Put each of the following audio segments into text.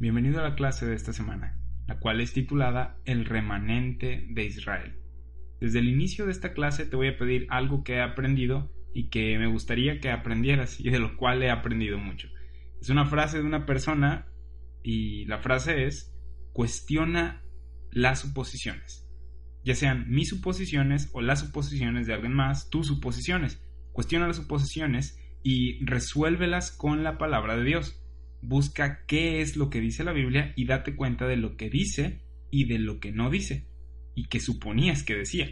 Bienvenido a la clase de esta semana, la cual es titulada El remanente de Israel. Desde el inicio de esta clase te voy a pedir algo que he aprendido y que me gustaría que aprendieras y de lo cual he aprendido mucho. Es una frase de una persona y la frase es cuestiona las suposiciones. Ya sean mis suposiciones o las suposiciones de alguien más, tus suposiciones. Cuestiona las suposiciones y resuélvelas con la palabra de Dios busca qué es lo que dice la Biblia y date cuenta de lo que dice y de lo que no dice y que suponías que decía.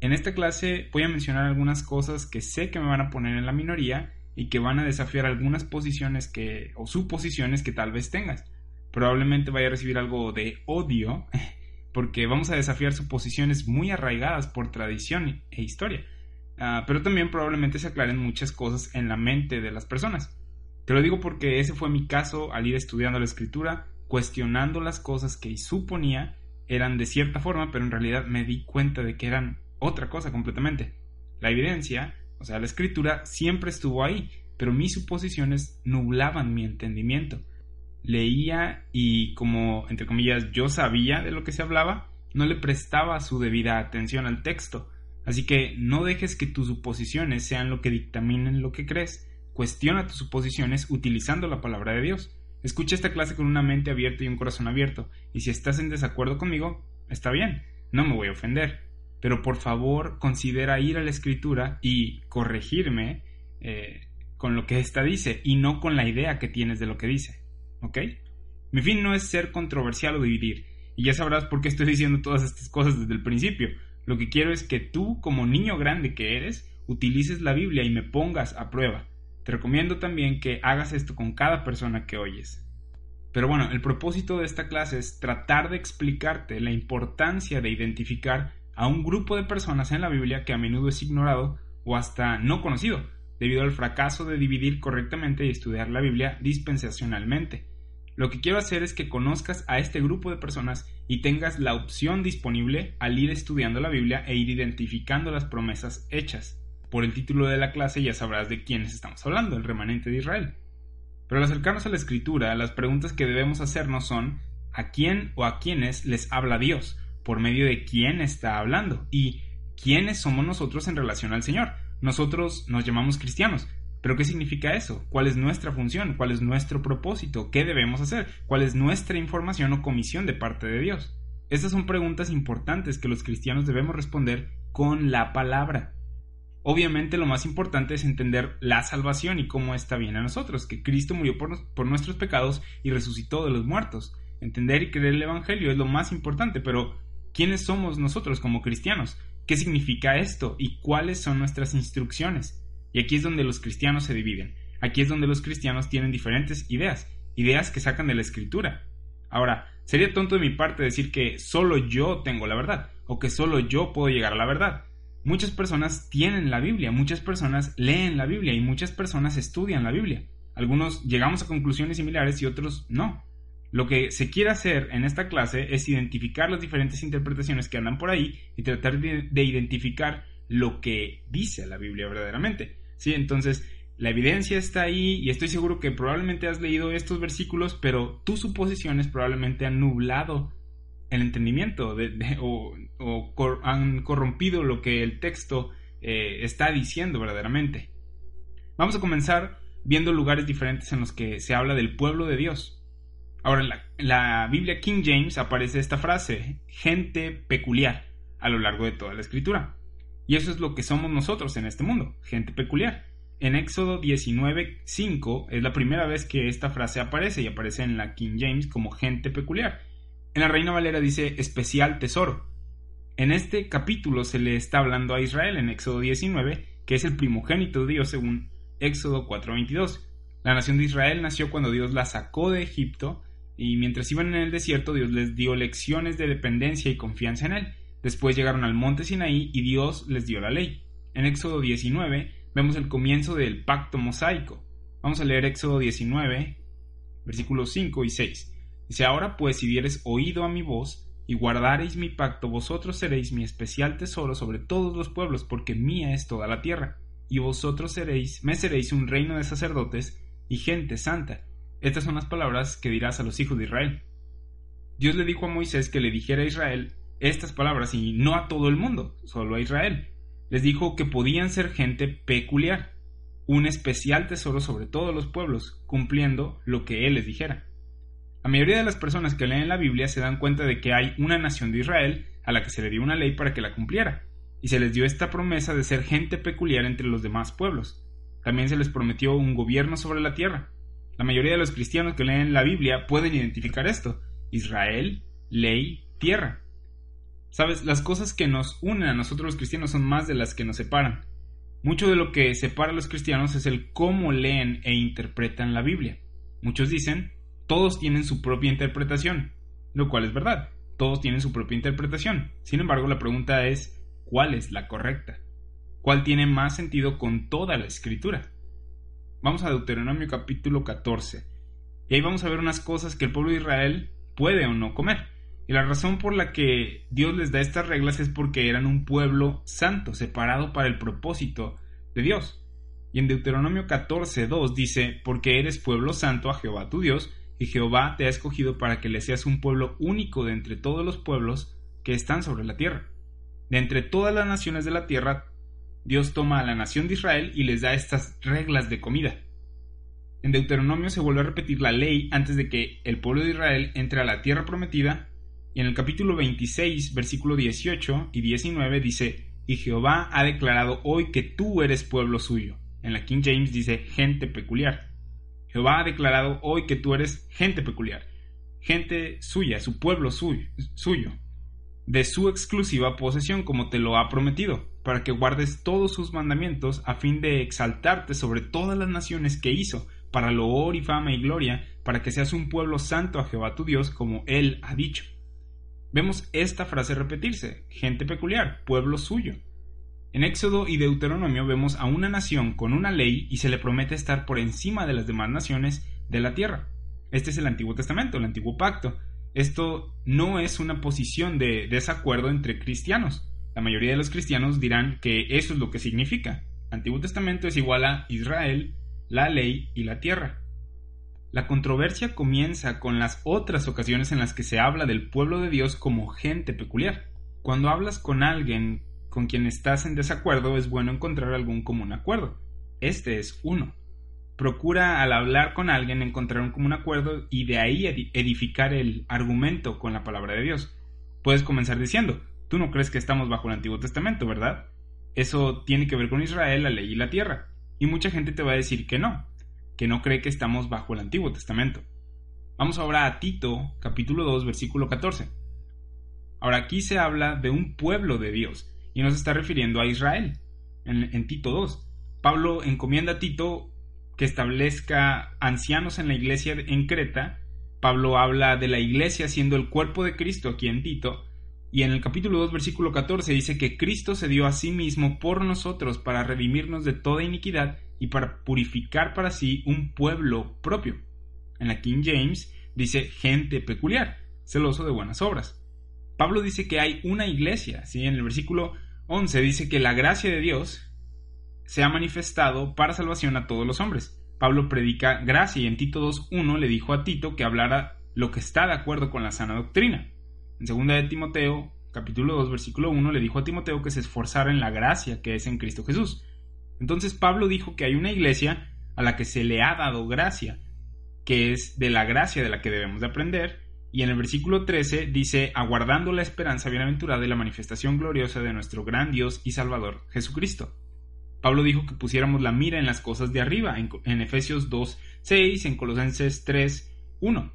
En esta clase voy a mencionar algunas cosas que sé que me van a poner en la minoría y que van a desafiar algunas posiciones que o suposiciones que tal vez tengas. Probablemente vaya a recibir algo de odio porque vamos a desafiar suposiciones muy arraigadas por tradición e historia. Ah, pero también probablemente se aclaren muchas cosas en la mente de las personas. Te lo digo porque ese fue mi caso al ir estudiando la escritura, cuestionando las cosas que suponía eran de cierta forma, pero en realidad me di cuenta de que eran otra cosa completamente. La evidencia, o sea, la escritura, siempre estuvo ahí, pero mis suposiciones nublaban mi entendimiento. Leía y como, entre comillas, yo sabía de lo que se hablaba, no le prestaba su debida atención al texto. Así que no dejes que tus suposiciones sean lo que dictaminen lo que crees, Cuestiona tus suposiciones utilizando la palabra de Dios. Escucha esta clase con una mente abierta y un corazón abierto, y si estás en desacuerdo conmigo, está bien, no me voy a ofender. Pero por favor considera ir a la escritura y corregirme eh, con lo que ésta dice y no con la idea que tienes de lo que dice. ¿Ok? Mi fin no es ser controversial o dividir, y ya sabrás por qué estoy diciendo todas estas cosas desde el principio. Lo que quiero es que tú, como niño grande que eres, utilices la Biblia y me pongas a prueba. Te recomiendo también que hagas esto con cada persona que oyes. Pero bueno, el propósito de esta clase es tratar de explicarte la importancia de identificar a un grupo de personas en la Biblia que a menudo es ignorado o hasta no conocido, debido al fracaso de dividir correctamente y estudiar la Biblia dispensacionalmente. Lo que quiero hacer es que conozcas a este grupo de personas y tengas la opción disponible al ir estudiando la Biblia e ir identificando las promesas hechas por el título de la clase ya sabrás de quiénes estamos hablando, el remanente de Israel. Pero al acercarnos a la escritura, las preguntas que debemos hacernos son ¿a quién o a quiénes les habla Dios? ¿Por medio de quién está hablando? ¿Y quiénes somos nosotros en relación al Señor? Nosotros nos llamamos cristianos, pero ¿qué significa eso? ¿Cuál es nuestra función? ¿Cuál es nuestro propósito? ¿Qué debemos hacer? ¿Cuál es nuestra información o comisión de parte de Dios? Estas son preguntas importantes que los cristianos debemos responder con la palabra. Obviamente lo más importante es entender la salvación y cómo está bien a nosotros, que Cristo murió por, nuestros pecados y resucitó de los muertos. Entender y creer el Evangelio es lo más importante, pero ¿quiénes somos nosotros como cristianos? ¿Qué significa esto? ¿Y cuáles son nuestras instrucciones? Y aquí es donde los cristianos se dividen. Aquí es donde los cristianos tienen diferentes ideas, ideas que sacan de la escritura. Ahora, sería tonto de mi parte decir que solo yo tengo la verdad, o que solo yo puedo llegar a la verdad. Muchas personas tienen la Biblia, muchas personas leen la Biblia y muchas personas estudian la Biblia. Algunos llegamos a conclusiones similares y otros no. Lo que se quiere hacer en esta clase es identificar las diferentes interpretaciones que andan por ahí y tratar de, identificar lo que dice la Biblia verdaderamente. ¿Sí? Entonces, la evidencia está ahí y estoy seguro que probablemente has leído estos versículos, pero tus suposiciones probablemente han nublado el entendimiento o, han corrompido lo que el texto eh, está diciendo verdaderamente. Vamos a comenzar viendo lugares diferentes en los que se habla del pueblo de Dios. Ahora, en la, en la Biblia King James aparece esta frase, gente peculiar, a lo largo de toda la escritura. Y eso es lo que somos nosotros en este mundo, gente peculiar. En Éxodo 19.5 es la primera vez que esta frase aparece y aparece en la King James como gente peculiar. En la Reina Valera dice especial tesoro. En este capítulo se le está hablando a Israel en Éxodo 19, que es el primogénito de Dios según Éxodo 4:22. La nación de Israel nació cuando Dios la sacó de Egipto y mientras iban en el desierto Dios les dio lecciones de dependencia y confianza en Él. Después llegaron al monte Sinaí y Dios les dio la ley. En Éxodo 19 vemos el comienzo del pacto mosaico. Vamos a leer Éxodo 19, versículos 5 y 6. Dice, ahora pues si dieres oído a mi voz y guardareis mi pacto, vosotros seréis mi especial tesoro sobre todos los pueblos, porque mía es toda la tierra, y vosotros seréis, me seréis un reino de sacerdotes y gente santa. Estas son las palabras que dirás a los hijos de Israel. Dios le dijo a Moisés que le dijera a Israel estas palabras y no a todo el mundo, solo a Israel. Les dijo que podían ser gente peculiar, un especial tesoro sobre todos los pueblos, cumpliendo lo que Él les dijera. La mayoría de las personas que leen la Biblia se dan cuenta de que hay una nación de Israel a la que se le dio una ley para que la cumpliera, y se les dio esta promesa de ser gente peculiar entre los demás pueblos. También se les prometió un gobierno sobre la tierra. La mayoría de los cristianos que leen la Biblia pueden identificar esto. Israel, ley, tierra. Sabes, las cosas que nos unen a nosotros los cristianos son más de las que nos separan. Mucho de lo que separa a los cristianos es el cómo leen e interpretan la Biblia. Muchos dicen, todos tienen su propia interpretación, lo cual es verdad, todos tienen su propia interpretación. Sin embargo, la pregunta es, ¿cuál es la correcta? ¿Cuál tiene más sentido con toda la escritura? Vamos a Deuteronomio capítulo 14, y ahí vamos a ver unas cosas que el pueblo de Israel puede o no comer. Y la razón por la que Dios les da estas reglas es porque eran un pueblo santo, separado para el propósito de Dios. Y en Deuteronomio 14.2 dice, porque eres pueblo santo a Jehová tu Dios, y Jehová te ha escogido para que le seas un pueblo único de entre todos los pueblos que están sobre la tierra. De entre todas las naciones de la tierra, Dios toma a la nación de Israel y les da estas reglas de comida. En Deuteronomio se vuelve a repetir la ley antes de que el pueblo de Israel entre a la tierra prometida y en el capítulo 26, versículo 18 y 19 dice, y Jehová ha declarado hoy que tú eres pueblo suyo. En la King James dice gente peculiar. Jehová ha declarado hoy que tú eres gente peculiar, gente suya, su pueblo suyo, suyo, de su exclusiva posesión como te lo ha prometido, para que guardes todos sus mandamientos a fin de exaltarte sobre todas las naciones que hizo, para loor y fama y gloria, para que seas un pueblo santo a Jehová tu Dios como él ha dicho. Vemos esta frase repetirse, gente peculiar, pueblo suyo. En Éxodo y Deuteronomio vemos a una nación con una ley y se le promete estar por encima de las demás naciones de la tierra. Este es el Antiguo Testamento, el Antiguo Pacto. Esto no es una posición de desacuerdo entre cristianos. La mayoría de los cristianos dirán que eso es lo que significa. Antiguo Testamento es igual a Israel, la ley y la tierra. La controversia comienza con las otras ocasiones en las que se habla del pueblo de Dios como gente peculiar. Cuando hablas con alguien con quien estás en desacuerdo, es bueno encontrar algún común acuerdo. Este es uno. Procura al hablar con alguien encontrar un común acuerdo y de ahí edificar el argumento con la palabra de Dios. Puedes comenzar diciendo, tú no crees que estamos bajo el Antiguo Testamento, ¿verdad? Eso tiene que ver con Israel, la ley y la tierra. Y mucha gente te va a decir que no, que no cree que estamos bajo el Antiguo Testamento. Vamos ahora a Tito, capítulo 2, versículo 14. Ahora aquí se habla de un pueblo de Dios y nos está refiriendo a Israel en, Tito 2. Pablo encomienda a Tito que establezca ancianos en la iglesia en Creta. Pablo habla de la iglesia siendo el cuerpo de Cristo aquí en Tito. Y en el capítulo 2, versículo 14 dice que Cristo se dio a sí mismo por nosotros para redimirnos de toda iniquidad y para purificar para sí un pueblo propio. En la King James dice gente peculiar, celoso de buenas obras. Pablo dice que hay una iglesia, ¿sí? en el versículo 11 dice que la gracia de Dios se ha manifestado para salvación a todos los hombres. Pablo predica gracia y en Tito 2.1 le dijo a Tito que hablara lo que está de acuerdo con la sana doctrina. En 2 de Timoteo, capítulo 2, versículo 1, le dijo a Timoteo que se esforzara en la gracia que es en Cristo Jesús. Entonces Pablo dijo que hay una iglesia a la que se le ha dado gracia, que es de la gracia de la que debemos de aprender, y en el versículo 13 dice, aguardando la esperanza bienaventurada y la manifestación gloriosa de nuestro gran Dios y Salvador, Jesucristo. Pablo dijo que pusiéramos la mira en las cosas de arriba, en, Efesios 2, 6, en Colosenses 3, 1.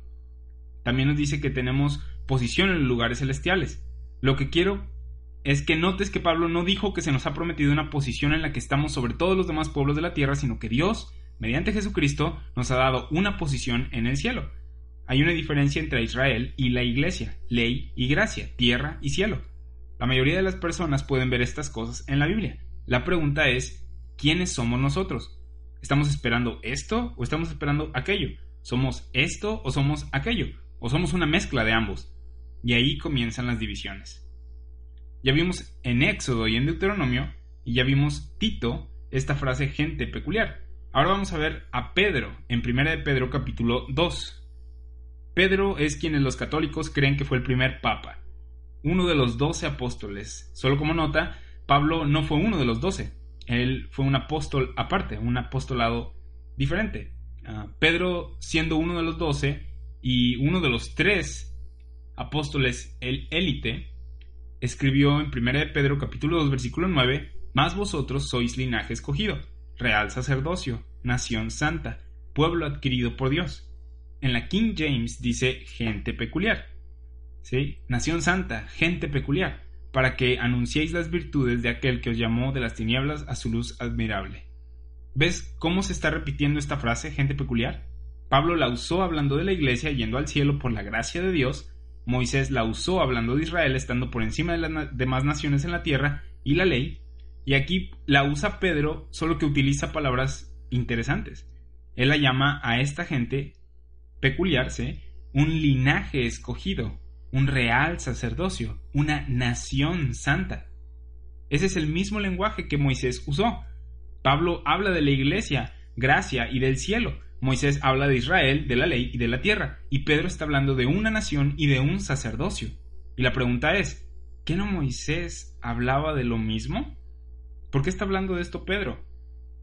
También nos dice que tenemos posición en los lugares celestiales. Lo que quiero es que notes que Pablo no dijo que se nos ha prometido una posición en la que estamos sobre todos los demás pueblos de la tierra, sino que Dios mediante Jesucristo, nos ha dado una posición en el cielo. Hay una diferencia entre Israel y la iglesia, ley y gracia, tierra y cielo. La mayoría de las personas pueden ver estas cosas en la Biblia. La pregunta es, ¿quiénes somos nosotros? ¿Estamos esperando esto o estamos esperando aquello? ¿Somos esto o somos aquello? ¿O somos una mezcla de ambos? Y ahí comienzan las divisiones. Ya vimos en Éxodo y en Deuteronomio, y ya vimos Tito, esta frase gente peculiar. Ahora vamos a ver a Pedro en 1 de Pedro capítulo 2. Pedro es quienes los católicos creen que fue el primer papa uno de los doce apóstoles. Solo como nota, Pablo no fue uno de los doce, él fue un apóstol aparte, un apostolado diferente. Ah, Pedro siendo uno de los doce y uno de los tres apóstoles el élite, escribió en 1 de Pedro capítulo 2 versículo 9, Más vosotros sois linaje escogido, real sacerdocio, nación santa, pueblo adquirido por Dios. En la King James dice gente peculiar. Nación santa, gente peculiar, para que anunciéis las virtudes de aquel que os llamó de las tinieblas a su luz admirable. ¿Ves cómo se está repitiendo esta frase, gente peculiar? Pablo la usó hablando de la iglesia yendo al cielo por la gracia de Dios, Moisés la usó hablando de Israel estando por encima de las demás naciones en la tierra y la ley, y aquí la usa Pedro solo que utiliza palabras interesantes. Él la llama a esta gente peculiar, un linaje escogido, un real sacerdocio, una nación santa. Ese es el mismo lenguaje que Moisés usó. Pablo habla de la iglesia, gracia y del cielo. Moisés habla de Israel, de la ley y de la tierra. Y Pedro está hablando de una nación y de un sacerdocio. Y la pregunta es, ¿qué no Moisés hablaba de lo mismo? ¿Por qué está hablando de esto Pedro?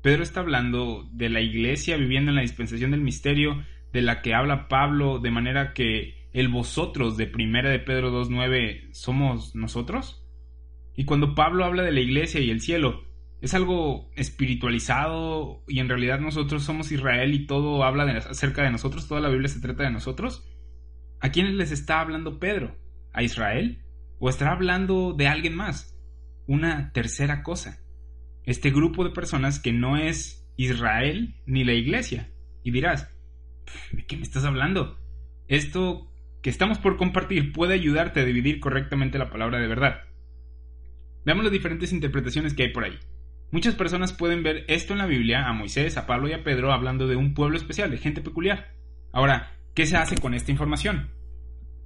Pedro está hablando de la iglesia viviendo en la dispensación del misterio, de la que habla Pablo, de manera que el vosotros de Primera de Pedro 2.9 somos nosotros? Y cuando Pablo habla de la iglesia y el cielo, es algo espiritualizado y en realidad nosotros somos Israel y todo habla acerca de nosotros, toda la Biblia se trata de nosotros. ¿A quiénes les está hablando Pedro? ¿A Israel? ¿O estará hablando de alguien más? Una tercera cosa. Este grupo de personas que no es Israel ni la iglesia. Y dirás, ¿de qué me estás hablando? Esto que estamos por compartir puede ayudarte a dividir correctamente la palabra de verdad. Veamos las diferentes interpretaciones que hay por ahí. Muchas personas pueden ver esto en la Biblia, a Moisés, a Pablo y a Pedro hablando de un pueblo especial, de gente peculiar. Ahora, ¿qué se hace con esta información?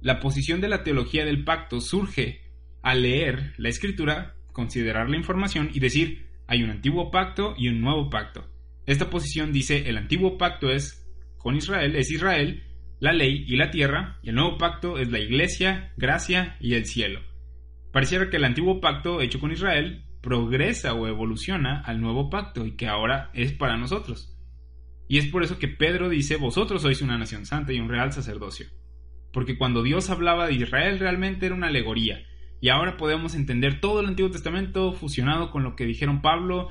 La posición de la teología del pacto surge al leer la escritura, considerar la información y decir, hay un antiguo pacto y un nuevo pacto. Esta posición dice, el antiguo pacto es con Israel, es Israel, la ley y la tierra, y el nuevo pacto es la iglesia, gracia y el cielo. Pareciera que el antiguo pacto hecho con Israel progresa o evoluciona al nuevo pacto y que ahora es para nosotros. Y es por eso que Pedro dice, vosotros sois una nación santa y un real sacerdocio. Porque cuando Dios hablaba de Israel realmente era una alegoría, y ahora podemos entender todo el Antiguo Testamento fusionado con lo que dijeron Pablo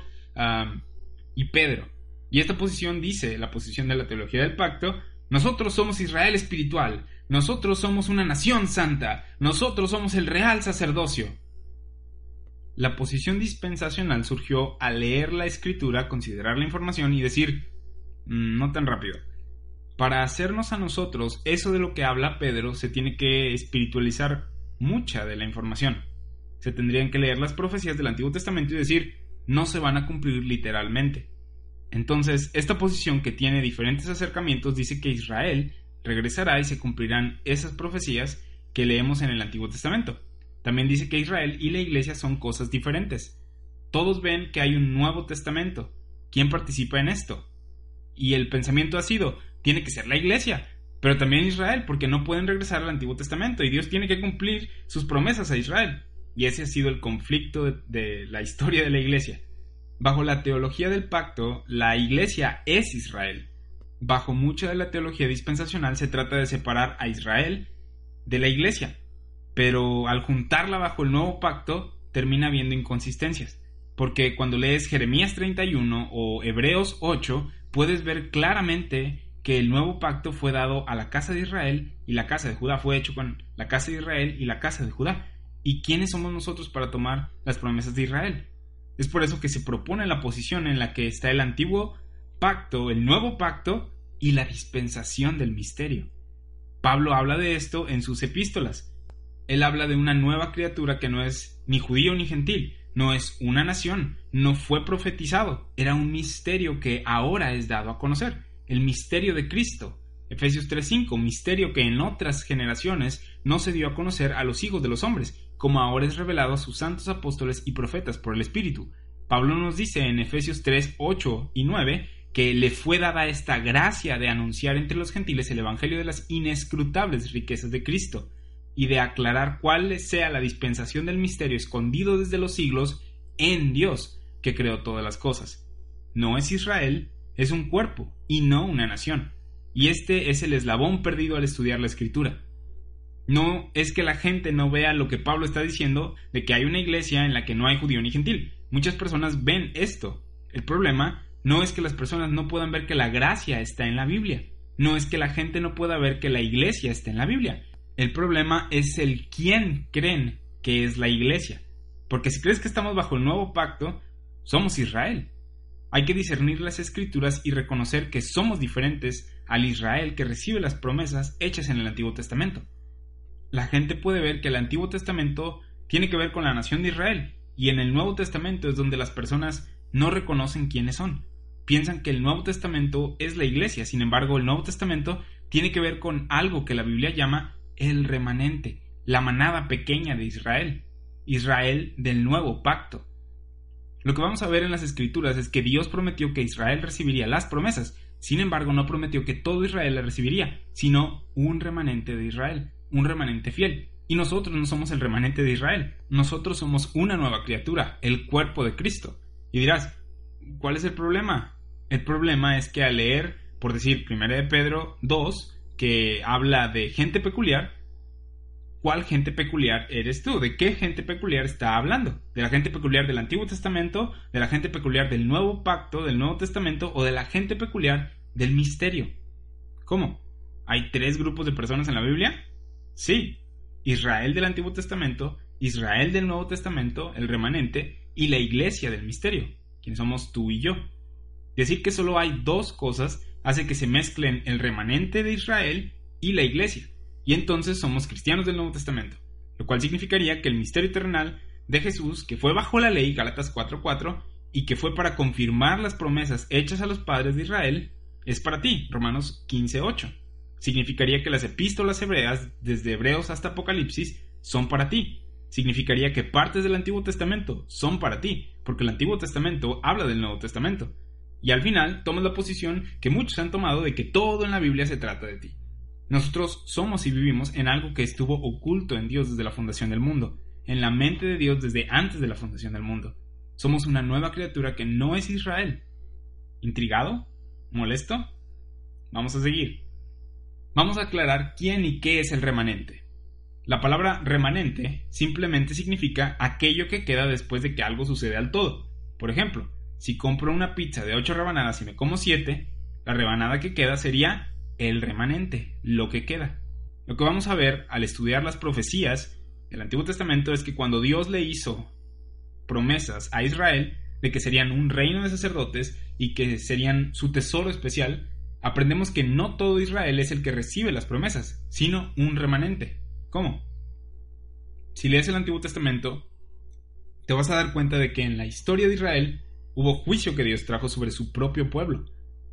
y Pedro. Y esta posición dice, la posición de la teología del pacto, nosotros somos Israel espiritual, nosotros somos una nación santa, nosotros somos el real sacerdocio. La posición dispensacional surgió al leer la escritura, considerar la información y decir, mm, no tan rápido. Para hacernos a nosotros eso de lo que habla Pedro, se tiene que espiritualizar mucha de la información. Se tendrían que leer las profecías del Antiguo Testamento y decir, no se van a cumplir literalmente. Entonces, esta posición que tiene diferentes acercamientos dice que Israel regresará y se cumplirán esas profecías que leemos en el Antiguo Testamento. También dice que Israel y la iglesia son cosas diferentes. Todos ven que hay un Nuevo Testamento. ¿Quién participa en esto? Y el pensamiento ha sido, tiene que ser la iglesia, pero también Israel, porque no pueden regresar al Antiguo Testamento y Dios tiene que cumplir sus promesas a Israel. Y ese ha sido el conflicto de, de la historia de la iglesia. Bajo la teología del pacto, la iglesia es Israel. Bajo mucha de la teología dispensacional se trata de separar a Israel de la iglesia, pero al juntarla bajo el nuevo pacto termina habiendo inconsistencias, porque cuando lees Jeremías 31 o Hebreos 8 puedes ver claramente que el nuevo pacto fue dado a la casa de Israel y la casa de Judá fue hecho con la casa de Israel y la casa de Judá. ¿Y quiénes somos nosotros para tomar las promesas de Israel? Es por eso que se propone la posición en la que está el antiguo pacto, el nuevo pacto y la dispensación del misterio. Pablo habla de esto en sus epístolas. Él habla de una nueva criatura que no es ni judío ni gentil, no es una nación, no fue profetizado, era un misterio que ahora es dado a conocer, el misterio de Cristo. Efesios 3:5, misterio que en otras generaciones no se dio a conocer a los hijos de los hombres, como ahora es revelado a sus santos apóstoles y profetas por el Espíritu. Pablo nos dice en Efesios 3, 8 y 9 que le fue dada esta gracia de anunciar entre los gentiles el Evangelio de las inescrutables riquezas de Cristo, y de aclarar cuál sea la dispensación del misterio escondido desde los siglos en Dios, que creó todas las cosas. No es Israel, es un cuerpo, y no una nación. Y este es el eslabón perdido al estudiar la escritura. No es que la gente no vea lo que Pablo está diciendo de que hay una iglesia en la que no hay judío ni gentil. Muchas personas ven esto. El problema no es que las personas no puedan ver que la gracia está en la Biblia. No es que la gente no pueda ver que la iglesia está en la Biblia. El problema es el quién creen que es la iglesia. Porque si crees que estamos bajo el nuevo pacto, somos Israel. Hay que discernir las escrituras y reconocer que somos diferentes al Israel que recibe las promesas hechas en el Antiguo Testamento. La gente puede ver que el Antiguo Testamento tiene que ver con la nación de Israel y en el Nuevo Testamento es donde las personas no reconocen quiénes son piensan que el Nuevo Testamento es la iglesia, sin embargo el Nuevo Testamento tiene que ver con algo que la Biblia llama el remanente, la manada pequeña de Israel, Israel del nuevo pacto. Lo que vamos a ver en las escrituras es que Dios prometió que Israel recibiría las promesas, sin embargo no prometió que todo Israel las recibiría, sino un remanente de Israel, un remanente fiel. Y nosotros no somos el remanente de Israel, nosotros somos una nueva criatura, el cuerpo de Cristo. Y dirás, ¿cuál es el problema? El problema es que al leer, por decir, 1 de Pedro 2, que habla de gente peculiar, ¿cuál gente peculiar eres tú? ¿De qué gente peculiar está hablando? ¿De la gente peculiar del Antiguo Testamento? ¿De la gente peculiar del Nuevo Pacto, del Nuevo Testamento? ¿O de la gente peculiar del misterio? ¿Cómo? ¿Hay tres grupos de personas en la Biblia? Sí. Israel del Antiguo Testamento, Israel del Nuevo Testamento, el remanente, y la iglesia del misterio, quien somos tú y yo. Decir que solo hay dos cosas hace que se mezclen el remanente de Israel y la iglesia, y entonces somos cristianos del Nuevo Testamento, lo cual significaría que el misterio terrenal de Jesús, que fue bajo la ley, Galatas 4:4, y que fue para confirmar las promesas hechas a los padres de Israel, es para ti, Romanos 15:8. Significaría que las epístolas hebreas, desde Hebreos hasta Apocalipsis, son para ti. Significaría que partes del Antiguo Testamento son para ti, porque el Antiguo Testamento habla del Nuevo Testamento. Y al final tomas la posición que muchos han tomado de que todo en la Biblia se trata de ti. Nosotros somos y vivimos en algo que estuvo oculto en Dios desde la fundación del mundo, en la mente de Dios desde antes de la fundación del mundo. Somos una nueva criatura que no es Israel. ¿Intrigado? ¿Molesto? Vamos a seguir. Vamos a aclarar quién y qué es el remanente. La palabra remanente simplemente significa aquello que queda después de que algo sucede al todo. Por ejemplo, si compro una pizza de 8 rebanadas y me como 7, la rebanada que queda sería el remanente, lo que queda. Lo que vamos a ver al estudiar las profecías del Antiguo Testamento es que cuando Dios le hizo promesas a Israel de que serían un reino de sacerdotes y que serían su tesoro especial, aprendemos que no todo Israel es el que recibe las promesas, sino un remanente. ¿Cómo? Si lees el Antiguo Testamento, te vas a dar cuenta de que en la historia de Israel hubo juicio que Dios trajo sobre su propio pueblo.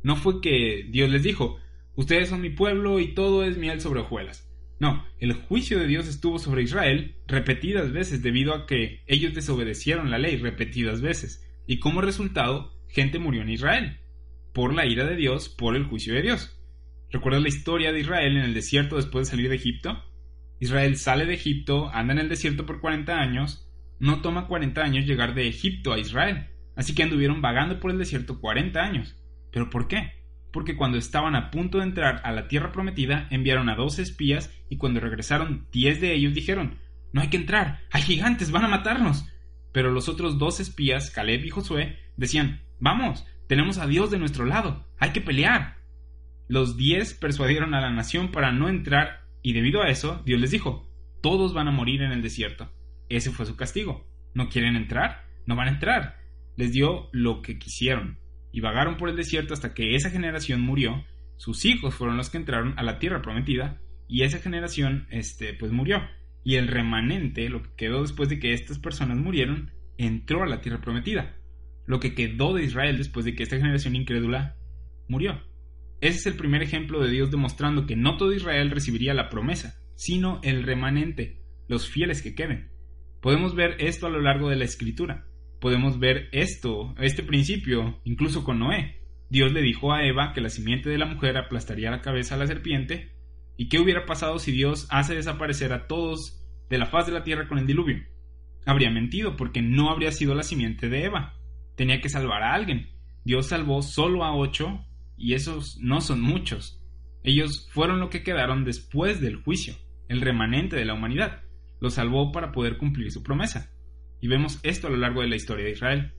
No fue que Dios les dijo, ustedes son mi pueblo y todo es miel sobre hojuelas. No, el juicio de Dios estuvo sobre Israel repetidas veces debido a que ellos desobedecieron la ley repetidas veces, y como resultado, gente murió en Israel, por la ira de Dios, por el juicio de Dios. ¿Recuerdas la historia de Israel en el desierto después de salir de Egipto? Israel sale de Egipto, anda en el desierto por 40 años, no toma 40 años llegar de Egipto a Israel. Así que anduvieron vagando por el desierto 40 años. ¿Pero por qué? Porque cuando estaban a punto de entrar a la tierra prometida, enviaron a dos espías y cuando regresaron, diez de ellos dijeron, No hay que entrar, hay gigantes, van a matarnos. Pero los otros dos espías, Caleb y Josué, decían, Vamos, tenemos a Dios de nuestro lado, hay que pelear. Los diez persuadieron a la nación para no entrar y debido a eso, Dios les dijo, Todos van a morir en el desierto. Ese fue su castigo. ¿No quieren entrar? No van a entrar les dio lo que quisieron. y vagaron por el desierto hasta que esa generación murió, sus hijos fueron los que entraron a la tierra prometida y esa generación este pues murió y el remanente, lo que quedó después de que estas personas murieron, entró a la tierra prometida. Lo que quedó de Israel después de que esta generación incrédula murió. Ese es el primer ejemplo de Dios demostrando que no todo Israel recibiría la promesa, sino el remanente, los fieles que queden. Podemos ver esto a lo largo de la escritura. Podemos ver esto, este principio, incluso con Noé. Dios le dijo a Eva que la simiente de la mujer aplastaría la cabeza a la serpiente. ¿Y qué hubiera pasado si Dios hace desaparecer a todos de la faz de la tierra con el diluvio? Habría mentido porque no habría sido la simiente de Eva. Tenía que salvar a alguien. Dios salvó solo a ocho y esos no son muchos. Ellos fueron lo que quedaron después del juicio, el remanente de la humanidad. Lo salvó para poder cumplir su promesa. Y vemos esto a lo largo de la historia de Israel.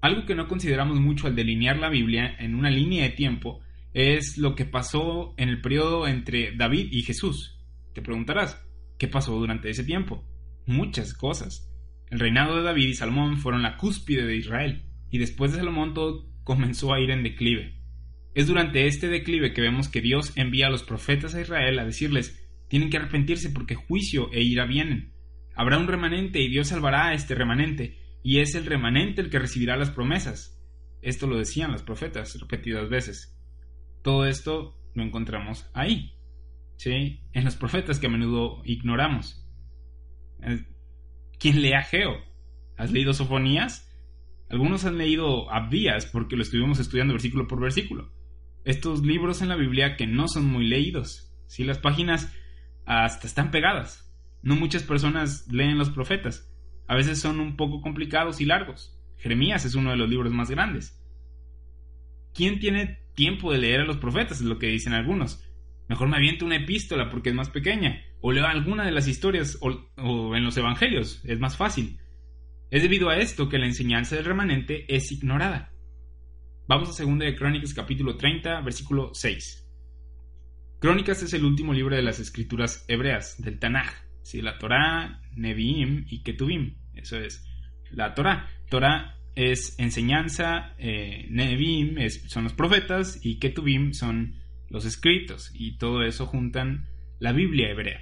Algo que no consideramos mucho al delinear la Biblia en una línea de tiempo es lo que pasó en el periodo entre David y Jesús. Te preguntarás, ¿qué pasó durante ese tiempo? Muchas cosas. El reinado de David y Salomón fueron la cúspide de Israel, y después de Salomón todo comenzó a ir en declive. Es durante este declive que vemos que Dios envía a los profetas a Israel a decirles tienen que arrepentirse porque juicio e ira vienen. Habrá un remanente y Dios salvará a este remanente, y es el remanente el que recibirá las promesas. Esto lo decían los profetas repetidas veces. Todo esto lo encontramos ahí, ¿sí? En los profetas que a menudo ignoramos. ¿Quién lee a Geo? ¿Has leído Sofonías? Algunos han leído Abdías porque lo estuvimos estudiando versículo por versículo. Estos libros en la Biblia que no son muy leídos. Si las páginas hasta están pegadas. No muchas personas leen los profetas. A veces son un poco complicados y largos. Jeremías es uno de los libros más grandes. ¿Quién tiene tiempo de leer a los profetas? Es lo que dicen algunos. Mejor me aviento una epístola porque es más pequeña. O leo alguna de las historias o, en los evangelios. Es más fácil. Es debido a esto que la enseñanza del remanente es ignorada. Vamos a 2 de Crónicas capítulo 30, versículo 6. Crónicas es el último libro de las escrituras hebreas, del Tanaj, ¿sí? la Torah, Nevi'im y Ketuvim. Eso es la Torah. Torah es enseñanza, eh, Nevi'im son los profetas y Ketuvim son los escritos. Y todo eso juntan la Biblia hebrea.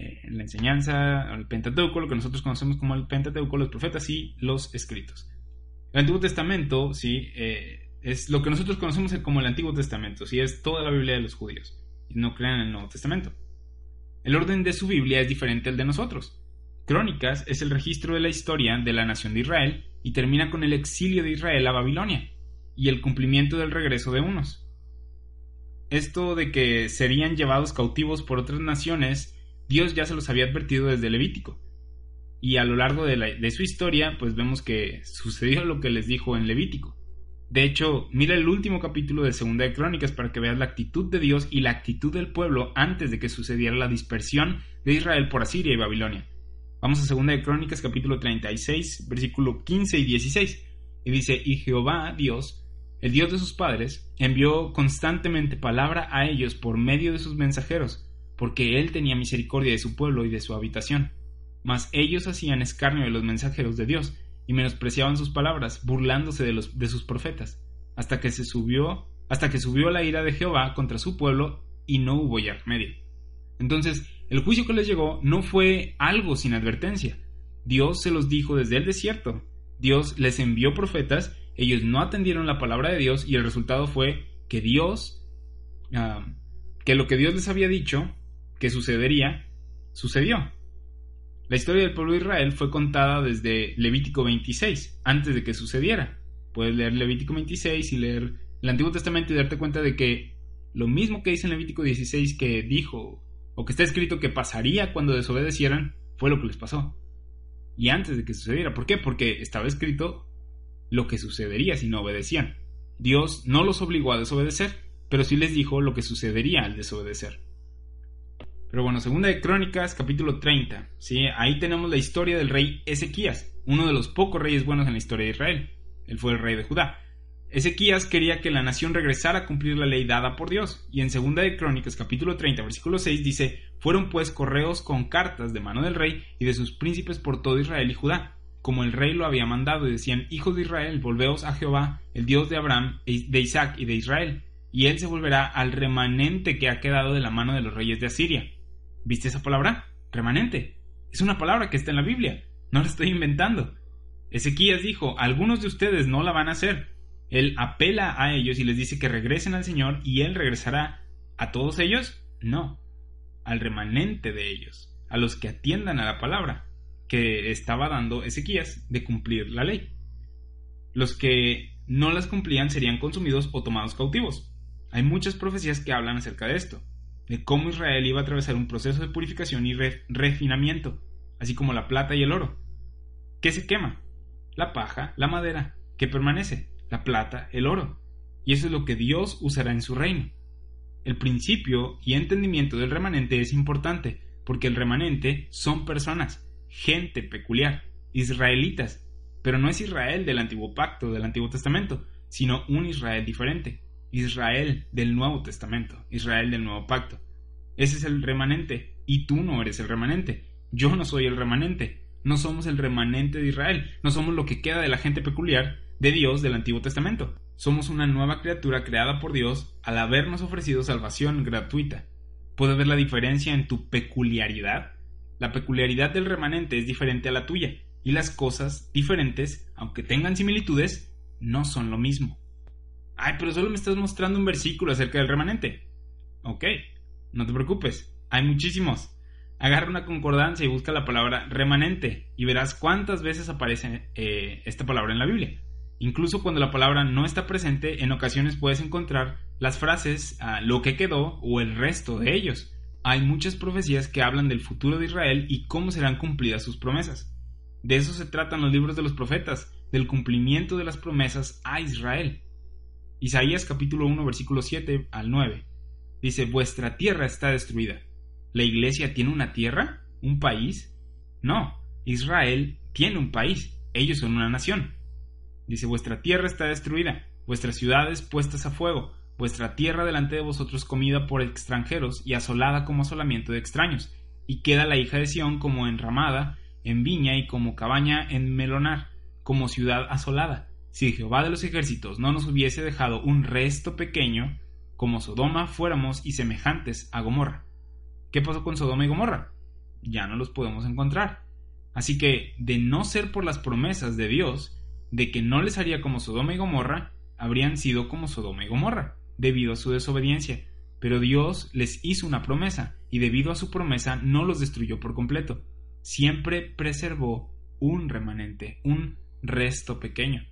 Eh, la enseñanza, el Pentateuco, lo que nosotros conocemos como el Pentateuco, los profetas y los escritos. El Antiguo Testamento, sí, eh, es lo que nosotros conocemos como el Antiguo Testamento, sí, es toda la Biblia de los judíos, y no crean en el Nuevo Testamento. El orden de su Biblia es diferente al de nosotros. Crónicas es el registro de la historia de la nación de Israel y termina con el exilio de Israel a Babilonia y el cumplimiento del regreso de unos. Esto de que serían llevados cautivos por otras naciones Dios ya se los había advertido desde Levítico. Y a lo largo de, su historia, pues vemos que sucedió lo que les dijo en Levítico. De hecho, mira el último capítulo de Segunda de Crónicas para que veas la actitud de Dios y la actitud del pueblo antes de que sucediera la dispersión de Israel por Asiria y Babilonia. Vamos a Segunda de Crónicas capítulo 36, versículo 15 y 16. Y dice, y Jehová Dios, el Dios de sus padres, envió constantemente palabra a ellos por medio de sus mensajeros, porque él tenía misericordia de su pueblo y de su habitación. Mas ellos hacían escarnio de los mensajeros de Dios, y menospreciaban sus palabras, burlándose de, los, de sus profetas, hasta que se subió, hasta que subió la ira de Jehová contra su pueblo, y no hubo ya remedio. Entonces, el juicio que les llegó no fue algo sin advertencia. Dios se los dijo desde el desierto. Dios les envió profetas, ellos no atendieron la palabra de Dios y el resultado fue que Dios, ah, que lo que Dios les había dicho, que sucedería, sucedió. La historia del pueblo de Israel fue contada desde Levítico 26, antes de que sucediera. Puedes leer Levítico 26 y leer el Antiguo Testamento y darte cuenta de que lo mismo que dice en Levítico 16 que dijo, o que está escrito que pasaría cuando desobedecieran, fue lo que les pasó. Y antes de que sucediera. ¿Por qué? Porque estaba escrito lo que sucedería si no obedecían. Dios no los obligó a desobedecer, pero sí les dijo lo que sucedería al desobedecer. Pero bueno, segunda de Crónicas, capítulo 30. ¿sí? Ahí tenemos la historia del rey Ezequías, uno de los pocos reyes buenos en la historia de Israel. Él fue el rey de Judá. Ezequías quería que la nación regresara a cumplir la ley dada por Dios, y en segunda de Crónicas, capítulo 30, versículo 6 dice, fueron pues correos con cartas de mano del rey y de sus príncipes por todo Israel y Judá, como el rey lo había mandado, y decían, Hijos de Israel, volveos a Jehová, el Dios de Abraham, de Isaac y de Israel, y él se volverá al remanente que ha quedado de la mano de los reyes de Asiria. ¿Viste esa palabra? Remanente. Es una palabra que está en la Biblia. No la estoy inventando. Ezequías dijo, algunos de ustedes no la van a hacer. Él apela a ellos y les dice que regresen al Señor y Él regresará. ¿A todos ellos? No. Al remanente de ellos, a los que atiendan a la palabra que estaba dando Ezequías de cumplir la ley. Los que no las cumplían serían consumidos o tomados cautivos. Hay muchas profecías que hablan acerca de esto, de cómo Israel iba a atravesar un proceso de purificación y refinamiento, así como la plata y el oro. ¿Qué se quema? La paja, la madera. ¿Qué permanece? La plata, el oro. Y eso es lo que Dios usará en su reino. El principio y entendimiento del remanente es importante, porque el remanente son personas, gente peculiar, israelitas, pero no es Israel del antiguo pacto, del antiguo testamento, sino un Israel diferente, Israel del Nuevo Testamento, Israel del Nuevo Pacto. Ese es el remanente, y tú no eres el remanente, yo no soy el remanente, no somos el remanente de Israel, no somos lo que queda de la gente peculiar de Dios del Antiguo Testamento. Somos una nueva criatura creada por Dios al habernos ofrecido salvación gratuita. ¿Puedes ver la diferencia en tu peculiaridad? La peculiaridad del remanente es diferente a la tuya, y las cosas diferentes, aunque tengan similitudes, no son lo mismo. Ay, pero solo me estás mostrando un versículo acerca del remanente. Ok, no te preocupes, hay muchísimos. Agarra una concordancia y busca la palabra remanente y verás cuántas veces aparece eh, esta palabra en la Biblia. Incluso cuando la palabra no está presente, en ocasiones puedes encontrar las frases ah, lo que quedó o el resto de ellos hay muchas profecías que hablan del futuro de Israel y cómo serán cumplidas sus promesas. De eso se tratan los libros de los profetas, del cumplimiento de las promesas a Israel. Isaías capítulo 1 versículo 7 al 9 dice, vuestra tierra está destruida. ¿La iglesia tiene una tierra? ¿Un país? No, Israel tiene un país, ellos son una nación. Dice, vuestra tierra está destruida, vuestras ciudades puestas a fuego, vuestra tierra delante de vosotros comida por extranjeros y asolada como asolamiento de extraños, y queda la hija de Sión como enramada en viña y como cabaña en melonar, como ciudad asolada. Si Jehová de los ejércitos no nos hubiese dejado un resto pequeño, como Sodoma fuéramos y semejantes a Gomorra. ¿Qué pasó con Sodoma y Gomorra? Ya no los podemos encontrar. Así que, de no ser por las promesas de Dios, de que no les haría como Sodoma y Gomorra, habrían sido como Sodoma y Gomorra debido a su desobediencia, pero Dios les hizo una promesa, y debido a su promesa no los destruyó por completo. Siempre preservó un remanente, un resto pequeño.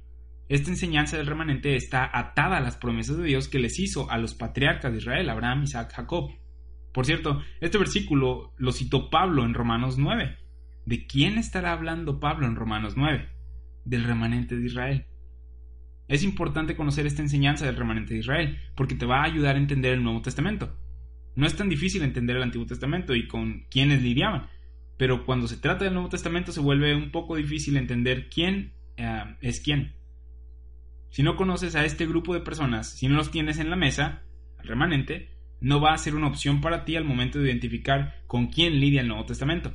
Esta enseñanza del remanente está atada a las promesas de Dios que les hizo a los patriarcas de Israel, Abraham, Isaac, Jacob. Por cierto, este versículo lo citó Pablo en Romanos 9. ¿De quién estará hablando Pablo en Romanos 9? Del remanente de Israel. Es importante conocer esta enseñanza del remanente de Israel, porque te va a ayudar a entender el Nuevo Testamento. No es tan difícil entender el Antiguo Testamento y con quiénes lidiaban, pero cuando se trata del Nuevo Testamento se vuelve un poco difícil entender quién eh, es quién. Si no conoces a este grupo de personas, si no los tienes en la mesa, el remanente, no va a ser una opción para ti al momento de identificar con quién lidia el Nuevo Testamento.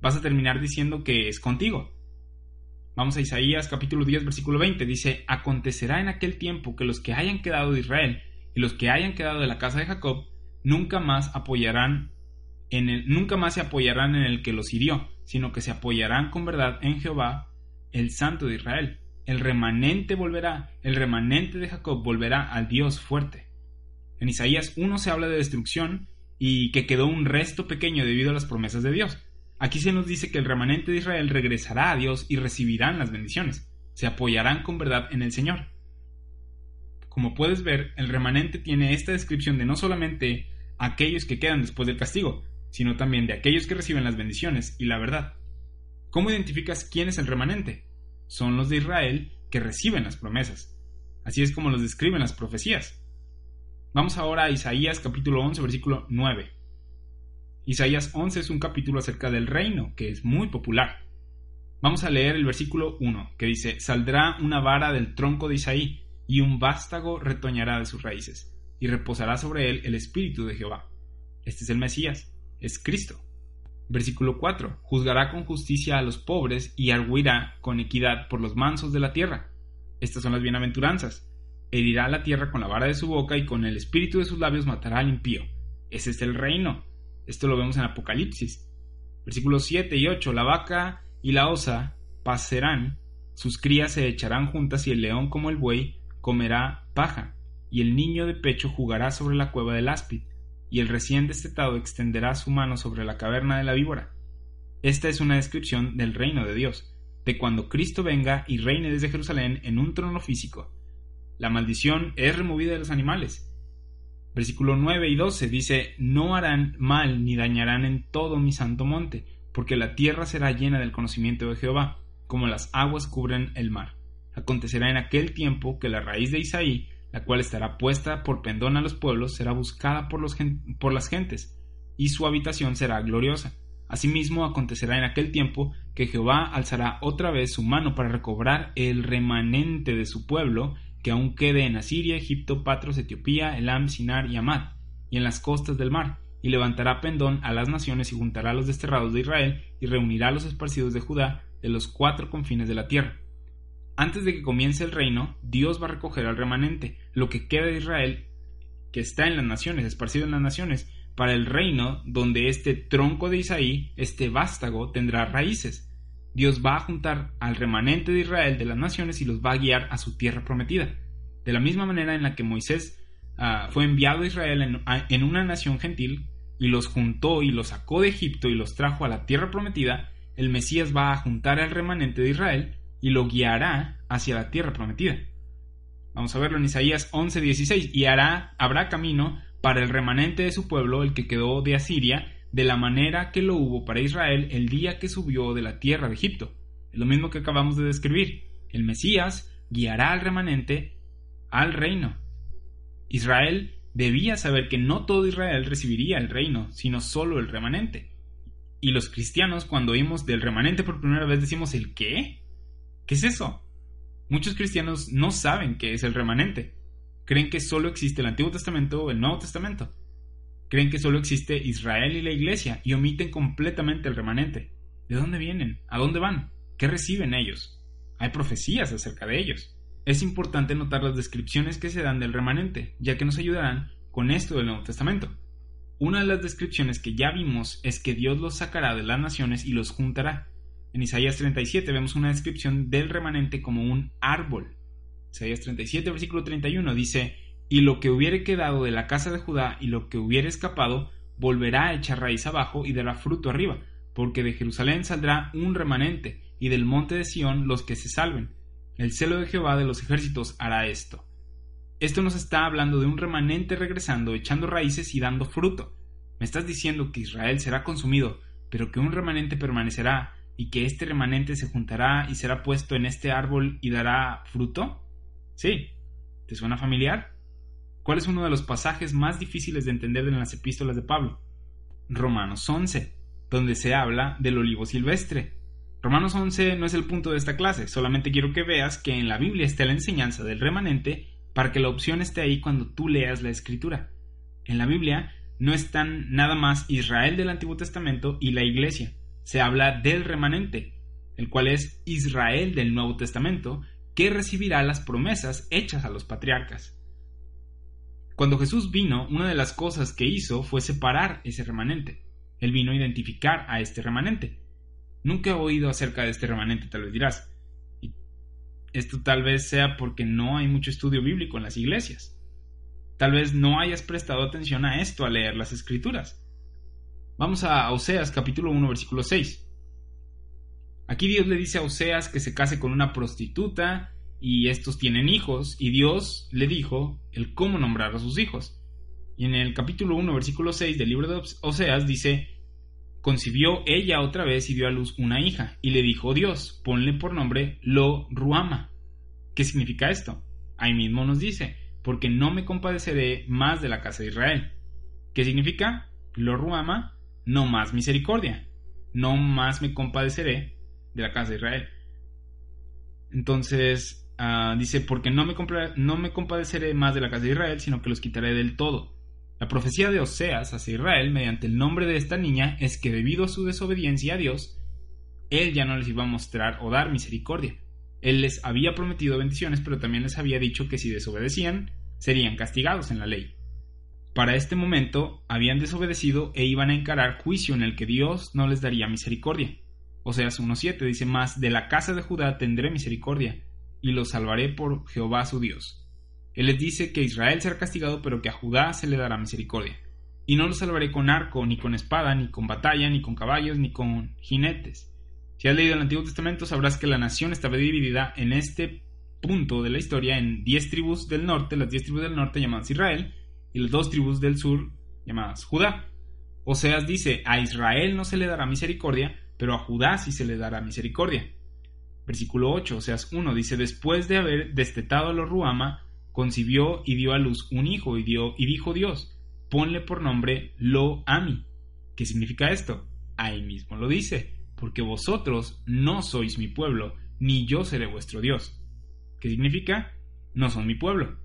Vas a terminar diciendo que es contigo, Vamos a Isaías capítulo 10 versículo 20. Dice, acontecerá en aquel tiempo que los que hayan quedado de Israel y los que hayan quedado de la casa de Jacob nunca más apoyarán en el, nunca más se apoyarán en el que los hirió, sino que se apoyarán con verdad en Jehová, el Santo de Israel. El remanente volverá, el remanente de Jacob volverá al Dios fuerte. En Isaías 1 se habla de destrucción y que quedó un resto pequeño debido a las promesas de Dios. Aquí se nos dice que el remanente de Israel regresará a Dios y recibirán las bendiciones. Se apoyarán con verdad en el Señor. Como puedes ver, el remanente tiene esta descripción de no solamente aquellos que quedan después del castigo, sino también de aquellos que reciben las bendiciones y la verdad. ¿Cómo identificas quién es el remanente? Son los de Israel que reciben las promesas. Así es como los describen las profecías. Vamos ahora a Isaías capítulo 11 versículo 9. Isaías 11 es un capítulo acerca del reino, que es muy popular. Vamos a leer el versículo 1, que dice, Saldrá una vara del tronco de Isaí, y un vástago retoñará de sus raíces, y reposará sobre él el espíritu de Jehová. Este es el Mesías, es Cristo. Versículo 4. Juzgará con justicia a los pobres y arguirá con equidad por los mansos de la tierra. Estas son las bienaventuranzas. Herirá la tierra con la vara de su boca y con el espíritu de sus labios matará al impío. Ese es el reino. Esto lo vemos en Apocalipsis. Versículos 7 y 8. La vaca y la osa pasarán, sus crías se echarán juntas y el león como el buey comerá paja, y el niño de pecho jugará sobre la cueva del áspid y el recién destetado extenderá su mano sobre la caverna de la víbora. Esta es una descripción del reino de Dios, de cuando Cristo venga y reine desde Jerusalén en un trono físico. La maldición es removida de los animales. Versículo 9 y 12 dice, No harán mal ni dañarán en todo mi santo monte, porque la tierra será llena del conocimiento de Jehová, como las aguas cubren el mar. Acontecerá en aquel tiempo que la raíz de Isaí la cual estará puesta por pendón a los pueblos, será buscada por, los por las gentes, y su habitación será gloriosa. Asimismo acontecerá en aquel tiempo que Jehová alzará otra vez su mano para recobrar el remanente de su pueblo, que aún quede en Asiria, Egipto, Patros, Etiopía, Elam, Sinar y Amad, y en las costas del mar, y levantará pendón a las naciones y juntará a los desterrados de Israel, y reunirá a los esparcidos de Judá de los cuatro confines de la tierra antes de que comience el reino, Dios va a recoger al remanente, lo que queda de Israel, que está en las naciones, esparcido en las naciones, para el reino donde este tronco de Isaí, este vástago, tendrá raíces. Dios va a juntar al remanente de Israel de las naciones y los va a guiar a su tierra prometida. De la misma manera en la que Moisés ah, fue enviado a Israel en, en una nación gentil y los juntó y los sacó de Egipto y los trajo a la tierra prometida, el Mesías va a juntar al remanente de Israel y lo guiará hacia la tierra prometida. Vamos a verlo en Isaías 11:16. Y hará, habrá camino para el remanente de su pueblo, el que quedó de Asiria, de la manera que lo hubo para Israel el día que subió de la tierra de Egipto. Es lo mismo que acabamos de describir. El Mesías guiará al remanente al reino. Israel debía saber que no todo Israel recibiría el reino, sino solo el remanente. Y los cristianos cuando oímos del remanente por primera vez decimos ¿el qué? ¿Qué es eso? Muchos cristianos no saben qué es el remanente. Creen que solo existe el Antiguo Testamento o el Nuevo Testamento. Creen que solo existe Israel y la Iglesia y omiten completamente el remanente. ¿De dónde vienen? ¿A dónde van? ¿Qué reciben ellos? Hay profecías acerca de ellos. Es importante notar las descripciones que se dan del remanente, ya que nos ayudarán con esto del Nuevo Testamento. Una de las descripciones que ya vimos es que Dios los sacará de las naciones y los juntará, en Isaías 37 vemos una descripción del remanente como un árbol. Isaías 37, versículo 31 dice, Y lo que hubiere quedado de la casa de Judá y lo que hubiere escapado, volverá a echar raíz abajo y dará fruto arriba, porque de Jerusalén saldrá un remanente, y del monte de Sión los que se salven. El celo de Jehová de los ejércitos hará esto. Esto nos está hablando de un remanente regresando, echando raíces y dando fruto. ¿Me estás diciendo que Israel será consumido, pero que un remanente permanecerá y que este remanente se juntará y será puesto en este árbol y dará fruto? Sí. ¿Te suena familiar? ¿Cuál es uno de los pasajes más difíciles de entender en las epístolas de Pablo? Romanos 11, donde se habla del olivo silvestre. Romanos 11 no es el punto de esta clase, solamente quiero que veas que en la Biblia está la enseñanza del remanente para que la opción esté ahí cuando tú leas la escritura. En la Biblia no están nada más Israel del Antiguo Testamento y la Iglesia se habla del remanente, el cual es Israel del Nuevo Testamento, que recibirá las promesas hechas a los patriarcas. Cuando Jesús vino, una de las cosas que hizo fue separar ese remanente. Él vino a identificar a este remanente. Nunca he oído acerca de este remanente, tal vez dirás. esto tal vez sea porque no hay mucho estudio bíblico en las iglesias. Tal vez no hayas prestado atención a esto al leer las escrituras. Vamos a Oseas capítulo 1 versículo 6. Aquí Dios le dice a Oseas que se case con una prostituta y estos tienen hijos y Dios le dijo el cómo nombrar a sus hijos. Y en el capítulo 1 versículo 6 del libro de Oseas dice, concibió ella otra vez y dio a luz una hija y le dijo Dios, ponle por nombre Lo Ruama. ¿Qué significa esto? Ahí mismo nos dice, porque no me compadeceré más de la casa de Israel. ¿Qué significa? Lo Ruama no más misericordia, no más me compadeceré de la casa de Israel. Entonces ah, dice, porque no me, no me compadeceré más de la casa de Israel, sino que los quitaré del todo. La profecía de Oseas hacia Israel mediante el nombre de esta niña es que debido a su desobediencia a Dios, Él ya no les iba a mostrar o dar misericordia. Él les había prometido bendiciones, pero también les había dicho que si desobedecían, serían castigados en la ley. Para este momento habían desobedecido e iban a encarar juicio en el que Dios no les daría misericordia. Oseas 1.7 dice más, de la casa de Judá tendré misericordia, y los salvaré por Jehová su Dios. Él les dice que Israel será castigado, pero que a Judá se le dará misericordia. Y no los salvaré con arco, ni con espada, ni con batalla, ni con caballos, ni con jinetes. Si has leído el Antiguo Testamento, sabrás que la nación estaba dividida en este punto de la historia en diez tribus del norte, las diez tribus del norte llamadas Israel, y las dos tribus del sur llamadas Judá. Oseas dice, a Israel no se le dará misericordia, pero a Judá sí se le dará misericordia. Versículo 8, Oseas 1 dice, después de haber destetado a los Ruama, concibió y dio a luz un hijo y, dio, y dijo Dios, ponle por nombre Lo Ami. ¿Qué significa esto? Ahí mismo lo dice, porque vosotros no sois mi pueblo, ni yo seré vuestro Dios. ¿Qué significa? No son mi pueblo.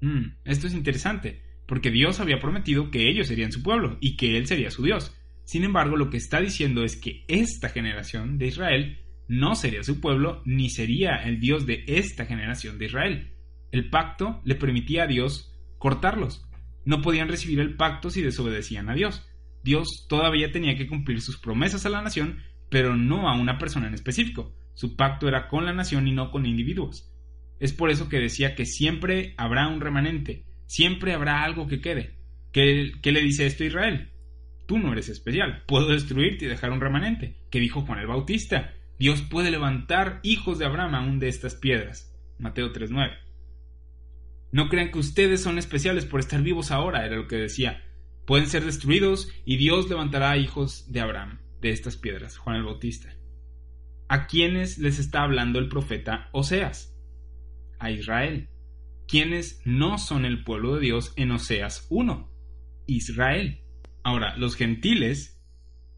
Mm, esto es interesante, porque Dios había prometido que ellos serían su pueblo y que Él sería su Dios. Sin embargo, lo que está diciendo es que esta generación de Israel no sería su pueblo, ni sería el Dios de esta generación de Israel. El pacto le permitía a Dios cortarlos. No podían recibir el pacto si desobedecían a Dios. Dios todavía tenía que cumplir sus promesas a la nación, pero no a una persona en específico. Su pacto era con la nación y no con individuos. Es por eso que decía que siempre habrá un remanente, siempre habrá algo que quede. ¿Qué, le dice esto a Israel? Tú no eres especial, puedo destruirte y dejar un remanente. ¿Qué dijo Juan el Bautista? Dios puede levantar hijos de Abraham aún de estas piedras. Mateo 3.9. No crean que ustedes son especiales por estar vivos ahora, era lo que decía. Pueden ser destruidos y Dios levantará hijos de Abraham, de estas piedras, Juan el Bautista. ¿A quiénes les está hablando el profeta Oseas? A Israel. ¿Quiénes no son el pueblo de Dios en Oseas 1? Israel. Ahora, los gentiles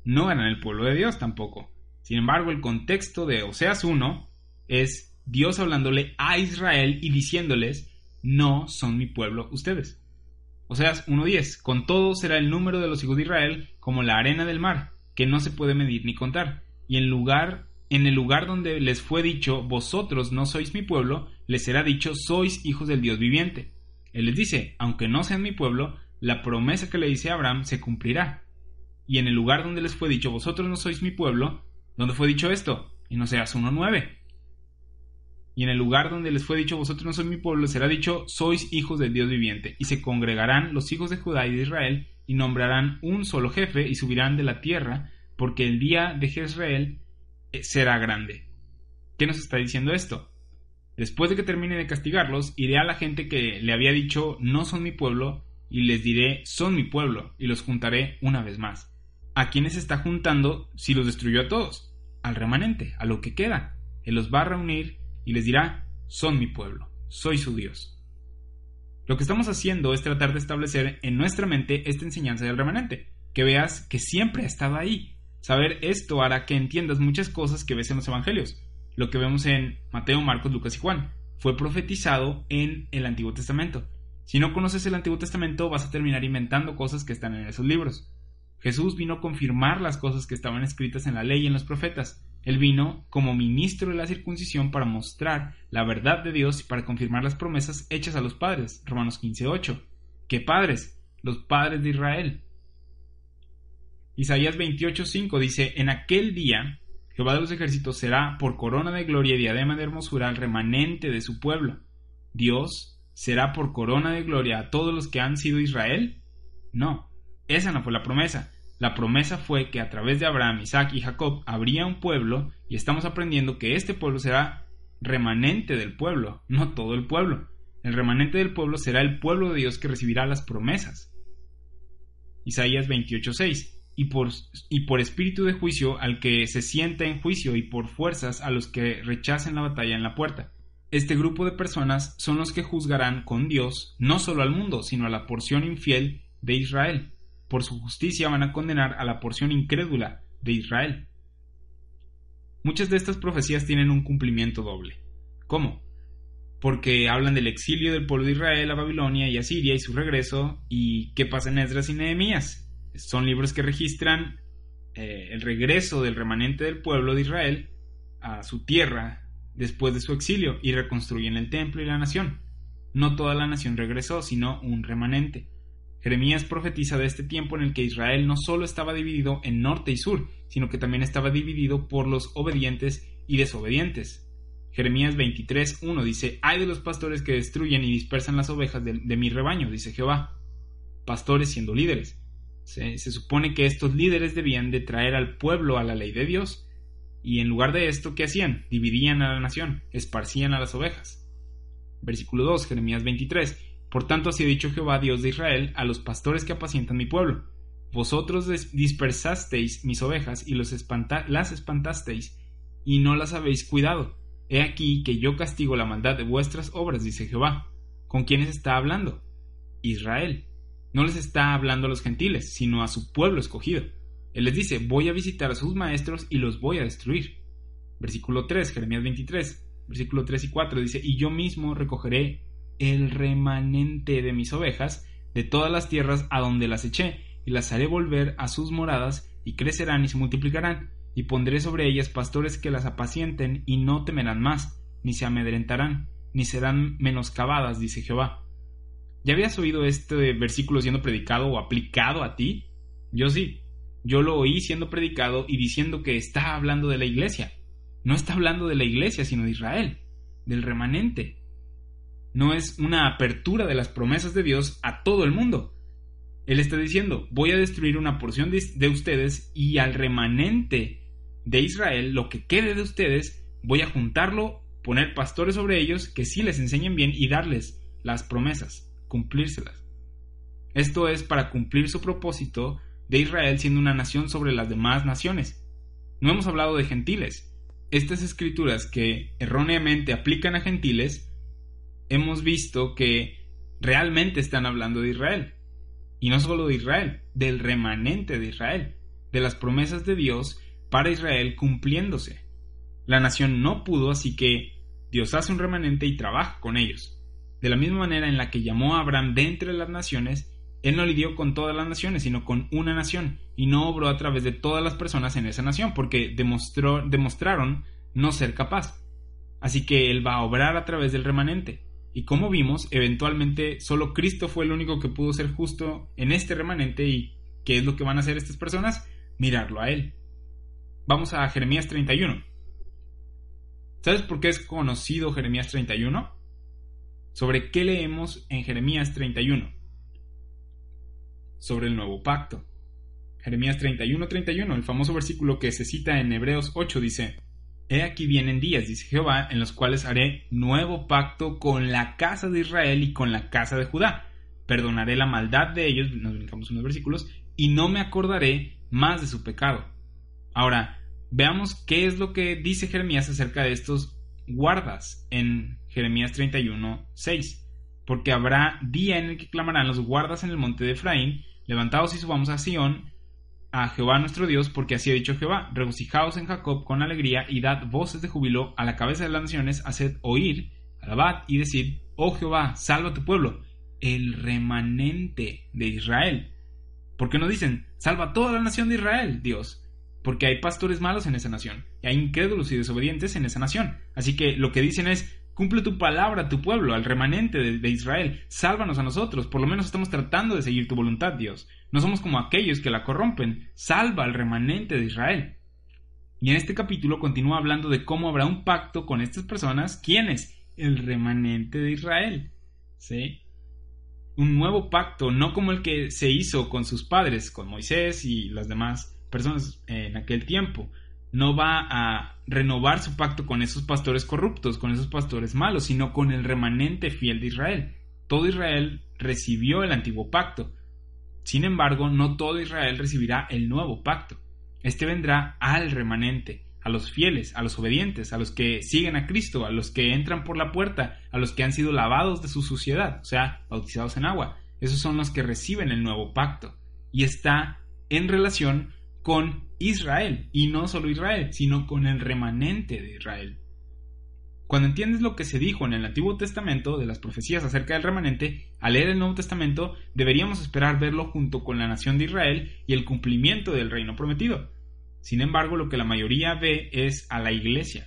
no eran el pueblo de Dios tampoco. Sin embargo, el contexto de Oseas 1 es Dios hablándole a Israel y diciéndoles no son mi pueblo ustedes. Oseas 1.10. Con todo será el número de los hijos de Israel como la arena del mar, que no se puede medir ni contar. Y en lugar, en el lugar donde les fue dicho, vosotros no sois mi pueblo, les será dicho, sois hijos del Dios viviente. Él les dice, aunque no sean mi pueblo, la promesa que le dice a Abraham se cumplirá. Y en el lugar donde les fue dicho, vosotros no sois mi pueblo, ¿dónde fue dicho esto? En Oseas 1.9 y en el lugar donde les fue dicho vosotros no sois mi pueblo, será dicho sois hijos del Dios viviente, y se congregarán los hijos de Judá y de Israel, y nombrarán un solo jefe, y subirán de la tierra, porque el día de Jezreel será grande. ¿Qué nos está diciendo esto? Después de que termine de castigarlos, iré a la gente que le había dicho no son mi pueblo, y les diré son mi pueblo, y los juntaré una vez más. ¿A quiénes está juntando si los destruyó a todos? Al remanente, a lo que queda. Él los va a reunir y les dirá, son mi pueblo, soy su Dios. Lo que estamos haciendo es tratar de establecer en nuestra mente esta enseñanza del remanente, que veas que siempre ha estado ahí. Saber esto hará que entiendas muchas cosas que ves en los evangelios. Lo que vemos en Mateo, Marcos, Lucas y Juan fue profetizado en el Antiguo Testamento. Si no conoces el Antiguo Testamento vas a terminar inventando cosas que están en esos libros. Jesús vino a confirmar las cosas que estaban escritas en la ley y en los profetas. Él vino como ministro de la circuncisión para mostrar la verdad de Dios y para confirmar las promesas hechas a los padres. Romanos 15:8. ¿Qué padres? Los padres de Israel. Isaías 28:5 dice, En aquel día Jehová de los ejércitos será por corona de gloria y diadema de hermosura al remanente de su pueblo. Dios será por corona de gloria a todos los que han sido Israel. No, esa no fue la promesa. La promesa fue que a través de Abraham, Isaac y Jacob habría un pueblo y estamos aprendiendo que este pueblo será remanente del pueblo, no todo el pueblo. El remanente del pueblo será el pueblo de Dios que recibirá las promesas. Isaías 28:6 y por, y por espíritu de juicio al que se sienta en juicio y por fuerzas a los que rechacen la batalla en la puerta. Este grupo de personas son los que juzgarán con Dios no solo al mundo, sino a la porción infiel de Israel por su justicia van a condenar a la porción incrédula de Israel. Muchas de estas profecías tienen un cumplimiento doble. ¿Cómo? porque hablan del exilio del pueblo de Israel a Babilonia y a Siria y su regreso y qué pasa en Esdras y Nehemías. Son libros que registran eh, el regreso del remanente del pueblo de Israel a su tierra después de su exilio y reconstruyen el templo y la nación. No toda la nación regresó, sino un remanente. Jeremías profetiza de este tiempo en el que Israel no solo estaba dividido en norte y sur, sino que también estaba dividido por los obedientes y desobedientes. Jeremías 23.1 dice, Hay de los pastores que destruyen y dispersan las ovejas de, mi rebaño, dice Jehová. Pastores siendo líderes. Se, supone que estos líderes debían de traer al pueblo a la ley de Dios, y en lugar de esto, ¿qué hacían? Dividían a la nación, esparcían a las ovejas. Versículo 2, Jeremías 23. Por tanto, así ha dicho Jehová, Dios de Israel, a los pastores que apacientan mi pueblo. Vosotros dispersasteis mis ovejas y las espantasteis, y no las habéis cuidado. He aquí que yo castigo la maldad de vuestras obras, dice Jehová. ¿Con quiénes está hablando? Israel. No les está hablando a los gentiles, sino a su pueblo escogido. Él les dice, voy a visitar a sus maestros y los voy a destruir. Versículo 3, Jeremías 23, versículo 3 y 4 dice, y yo mismo recogeré el remanente de mis ovejas de todas las tierras a donde las eché, y las haré volver a sus moradas, y crecerán y se multiplicarán, y pondré sobre ellas pastores que las apacienten, y no temerán más, ni se amedrentarán, ni serán menoscabadas, dice Jehová. ¿Ya habías oído este versículo siendo predicado o aplicado a ti? Yo sí. Yo lo oí siendo predicado y diciendo que está hablando de la iglesia. No está hablando de la iglesia, sino de Israel, del remanente no es una apertura de las promesas de Dios a todo el mundo. Él está diciendo, voy a destruir una porción de, ustedes y al remanente de Israel, lo que quede de ustedes, voy a juntarlo, poner pastores sobre ellos que sí les enseñen bien y darles las promesas, cumplírselas. Esto es para cumplir su propósito de Israel siendo una nación sobre las demás naciones. No hemos hablado de gentiles. Estas escrituras que erróneamente aplican a gentiles hemos visto que realmente están hablando de Israel. Y no solo de Israel, del remanente de Israel, de las promesas de Dios para Israel cumpliéndose. La nación no pudo, así que Dios hace un remanente y trabaja con ellos. De la misma manera en la que llamó a Abraham de entre las naciones, él no lidió con todas las naciones, sino con una nación, y no obró a través de todas las personas en esa nación, porque demostró, demostraron no ser capaz. Así que él va a obrar a través del remanente. Y como vimos, eventualmente solo Cristo fue el único que pudo ser justo en este remanente y ¿qué es lo que van a hacer estas personas? Mirarlo a Él. Vamos a Jeremías 31. ¿Sabes por qué es conocido Jeremías 31? ¿Sobre qué leemos en Jeremías 31? Sobre el nuevo pacto. Jeremías 31, 31, el famoso versículo que se cita en Hebreos 8 dice, He aquí vienen días, dice Jehová, en los cuales haré nuevo pacto con la casa de Israel y con la casa de Judá. Perdonaré la maldad de ellos, nos brincamos unos versículos, y no me acordaré más de su pecado. Ahora, veamos qué es lo que dice Jeremías acerca de estos guardas en Jeremías 31, 6. Porque habrá día en el que clamarán los guardas en el monte de Efraín, levantados y subamos a Sión, a Jehová nuestro Dios, porque así ha dicho Jehová, regocijaos en Jacob con alegría y dad voces de júbilo a la cabeza de las naciones, haced oír, alabad y decid, oh Jehová, salva a tu pueblo, el remanente de Israel. ¿Por qué no dicen, salva a toda la nación de Israel, Dios? Porque hay pastores malos en esa nación, y hay incrédulos y desobedientes en esa nación. Así que lo que dicen es, Cumple tu palabra a tu pueblo, al remanente de, Israel. Sálvanos a nosotros. Por lo menos estamos tratando de seguir tu voluntad, Dios. No somos como aquellos que la corrompen. Salva al remanente de Israel. Y en este capítulo continúa hablando de cómo habrá un pacto con estas personas. ¿Quiénes? El remanente de Israel. ¿Sí? Un nuevo pacto, no como el que se hizo con sus padres, con Moisés y las demás personas en aquel tiempo no va a renovar su pacto con esos pastores corruptos, con esos pastores malos, sino con el remanente fiel de Israel. Todo Israel recibió el antiguo pacto. Sin embargo, no todo Israel recibirá el nuevo pacto. Este vendrá al remanente, a los fieles, a los obedientes, a los que siguen a Cristo, a los que entran por la puerta, a los que han sido lavados de su suciedad, o sea, bautizados en agua. Esos son los que reciben el nuevo pacto. Y está en relación con Israel, y no solo Israel, sino con el remanente de Israel. Cuando entiendes lo que se dijo en el Antiguo Testamento de las profecías acerca del remanente, al leer el Nuevo Testamento deberíamos esperar verlo junto con la nación de Israel y el cumplimiento del reino prometido. Sin embargo, lo que la mayoría ve es a la iglesia.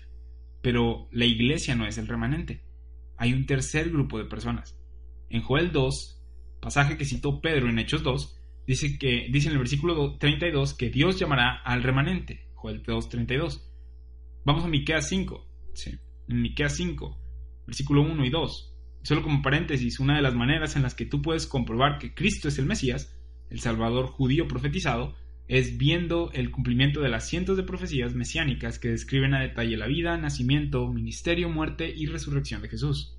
Pero la iglesia no es el remanente. Hay un tercer grupo de personas. En Joel 2, pasaje que citó Pedro en Hechos 2, dice que dice en el versículo 32 que Dios llamará al remanente. Joel 2, 32. Vamos a Miqueas 5. Sí en Miqueas 5, versículo 1 y 2. Solo como paréntesis, una de las maneras en las que tú puedes comprobar que Cristo es el Mesías, el Salvador judío profetizado, es viendo el cumplimiento de las cientos de profecías mesiánicas que describen a detalle la vida, nacimiento, ministerio, muerte y resurrección de Jesús.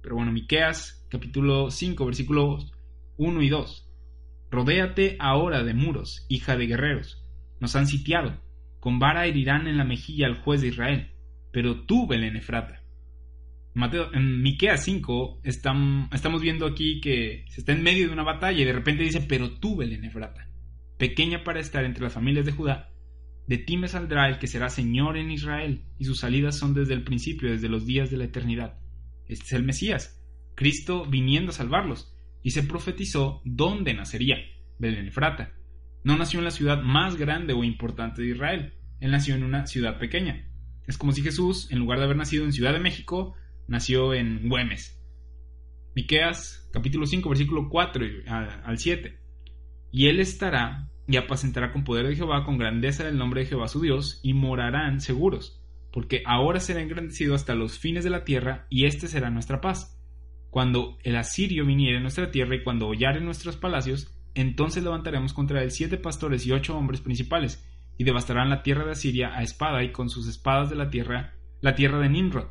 Pero bueno, Miqueas capítulo 5 versículos 1 y 2. Rodéate ahora de muros, hija de guerreros. Nos han sitiado. Con vara herirán en la mejilla al juez de Israel pero tú, Belén Efrata. Mateo, en Miqueas 5 estamos viendo aquí que se está en medio de una batalla y de repente dice, pero tú, Belén Efrata, pequeña para estar entre las familias de Judá, de ti me saldrá el que será Señor en Israel, y sus salidas son desde el principio, desde los días de la eternidad. Este es el Mesías, Cristo viniendo a salvarlos, y se profetizó dónde nacería, Belén Efrata. No nació en la ciudad más grande o importante de Israel, él nació en una ciudad pequeña, es como si Jesús, en lugar de haber nacido en Ciudad de México, nació en Güemes. Miqueas, capítulo 5, versículo 4 al 7. Y él estará y apacentará con poder de Jehová, con grandeza del nombre de Jehová su Dios, y morarán seguros, porque ahora será engrandecido hasta los fines de la tierra, y este será nuestra paz. Cuando el asirio viniere a nuestra tierra y cuando hollare nuestros palacios, entonces levantaremos contra él siete pastores y ocho hombres principales, y devastarán la tierra de Asiria a espada y con sus espadas de la tierra, la tierra de Nimrod,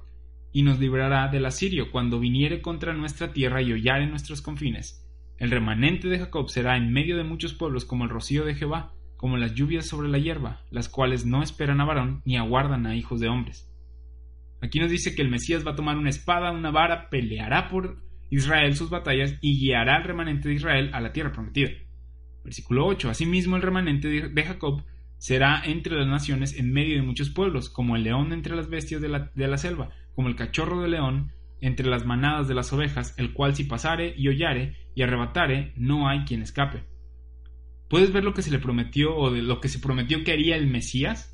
y nos librará del asirio cuando viniere contra nuestra tierra y hollare nuestros confines. El remanente de Jacob será en medio de muchos pueblos como el rocío de Jehová, como las lluvias sobre la hierba, las cuales no esperan a varón ni aguardan a hijos de hombres. Aquí nos dice que el Mesías va a tomar una espada, una vara, peleará por Israel sus batallas y guiará al remanente de Israel a la tierra prometida. Versículo 8. Asimismo el remanente de Jacob Será entre las naciones en medio de muchos pueblos, como el león entre las bestias de la, selva, como el cachorro de león entre las manadas de las ovejas, el cual si pasare y hollare y arrebatare, no hay quien escape. ¿Puedes ver lo que se le prometió o de lo que se prometió que haría el Mesías?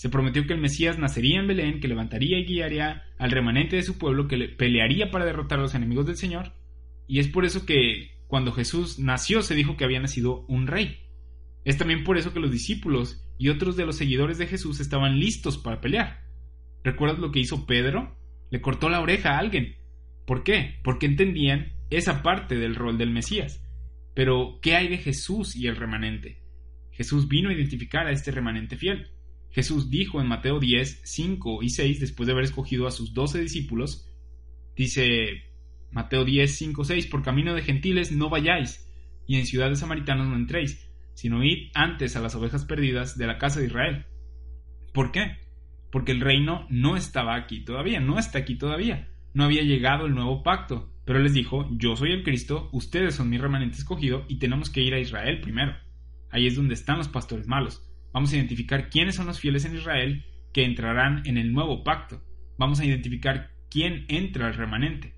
Se prometió que el Mesías nacería en Belén, que levantaría y guiaría al remanente de su pueblo, que le pelearía para derrotar a los enemigos del Señor. Y es por eso que cuando Jesús nació se dijo que había nacido un rey. Es también por eso que los discípulos y otros de los seguidores de Jesús estaban listos para pelear. ¿Recuerdas lo que hizo Pedro? Le cortó la oreja a alguien. ¿Por qué? Porque entendían esa parte del rol del Mesías. Pero, ¿qué hay de Jesús y el remanente? Jesús vino a identificar a este remanente fiel. Jesús dijo en Mateo 10, 5 y 6, después de haber escogido a sus doce discípulos, dice Mateo 10, 5, 6, por camino de gentiles no vayáis, y en ciudad de samaritanos no entréis, sino id antes a las ovejas perdidas de la casa de Israel. ¿Por qué? Porque el reino no estaba aquí todavía, no está aquí todavía, no había llegado el nuevo pacto, pero les dijo, yo soy el Cristo, ustedes son mi remanente escogido y tenemos que ir a Israel primero. Ahí es donde están los pastores malos. Vamos a identificar quiénes son los fieles en Israel que entrarán en el nuevo pacto. Vamos a identificar quién entra al remanente.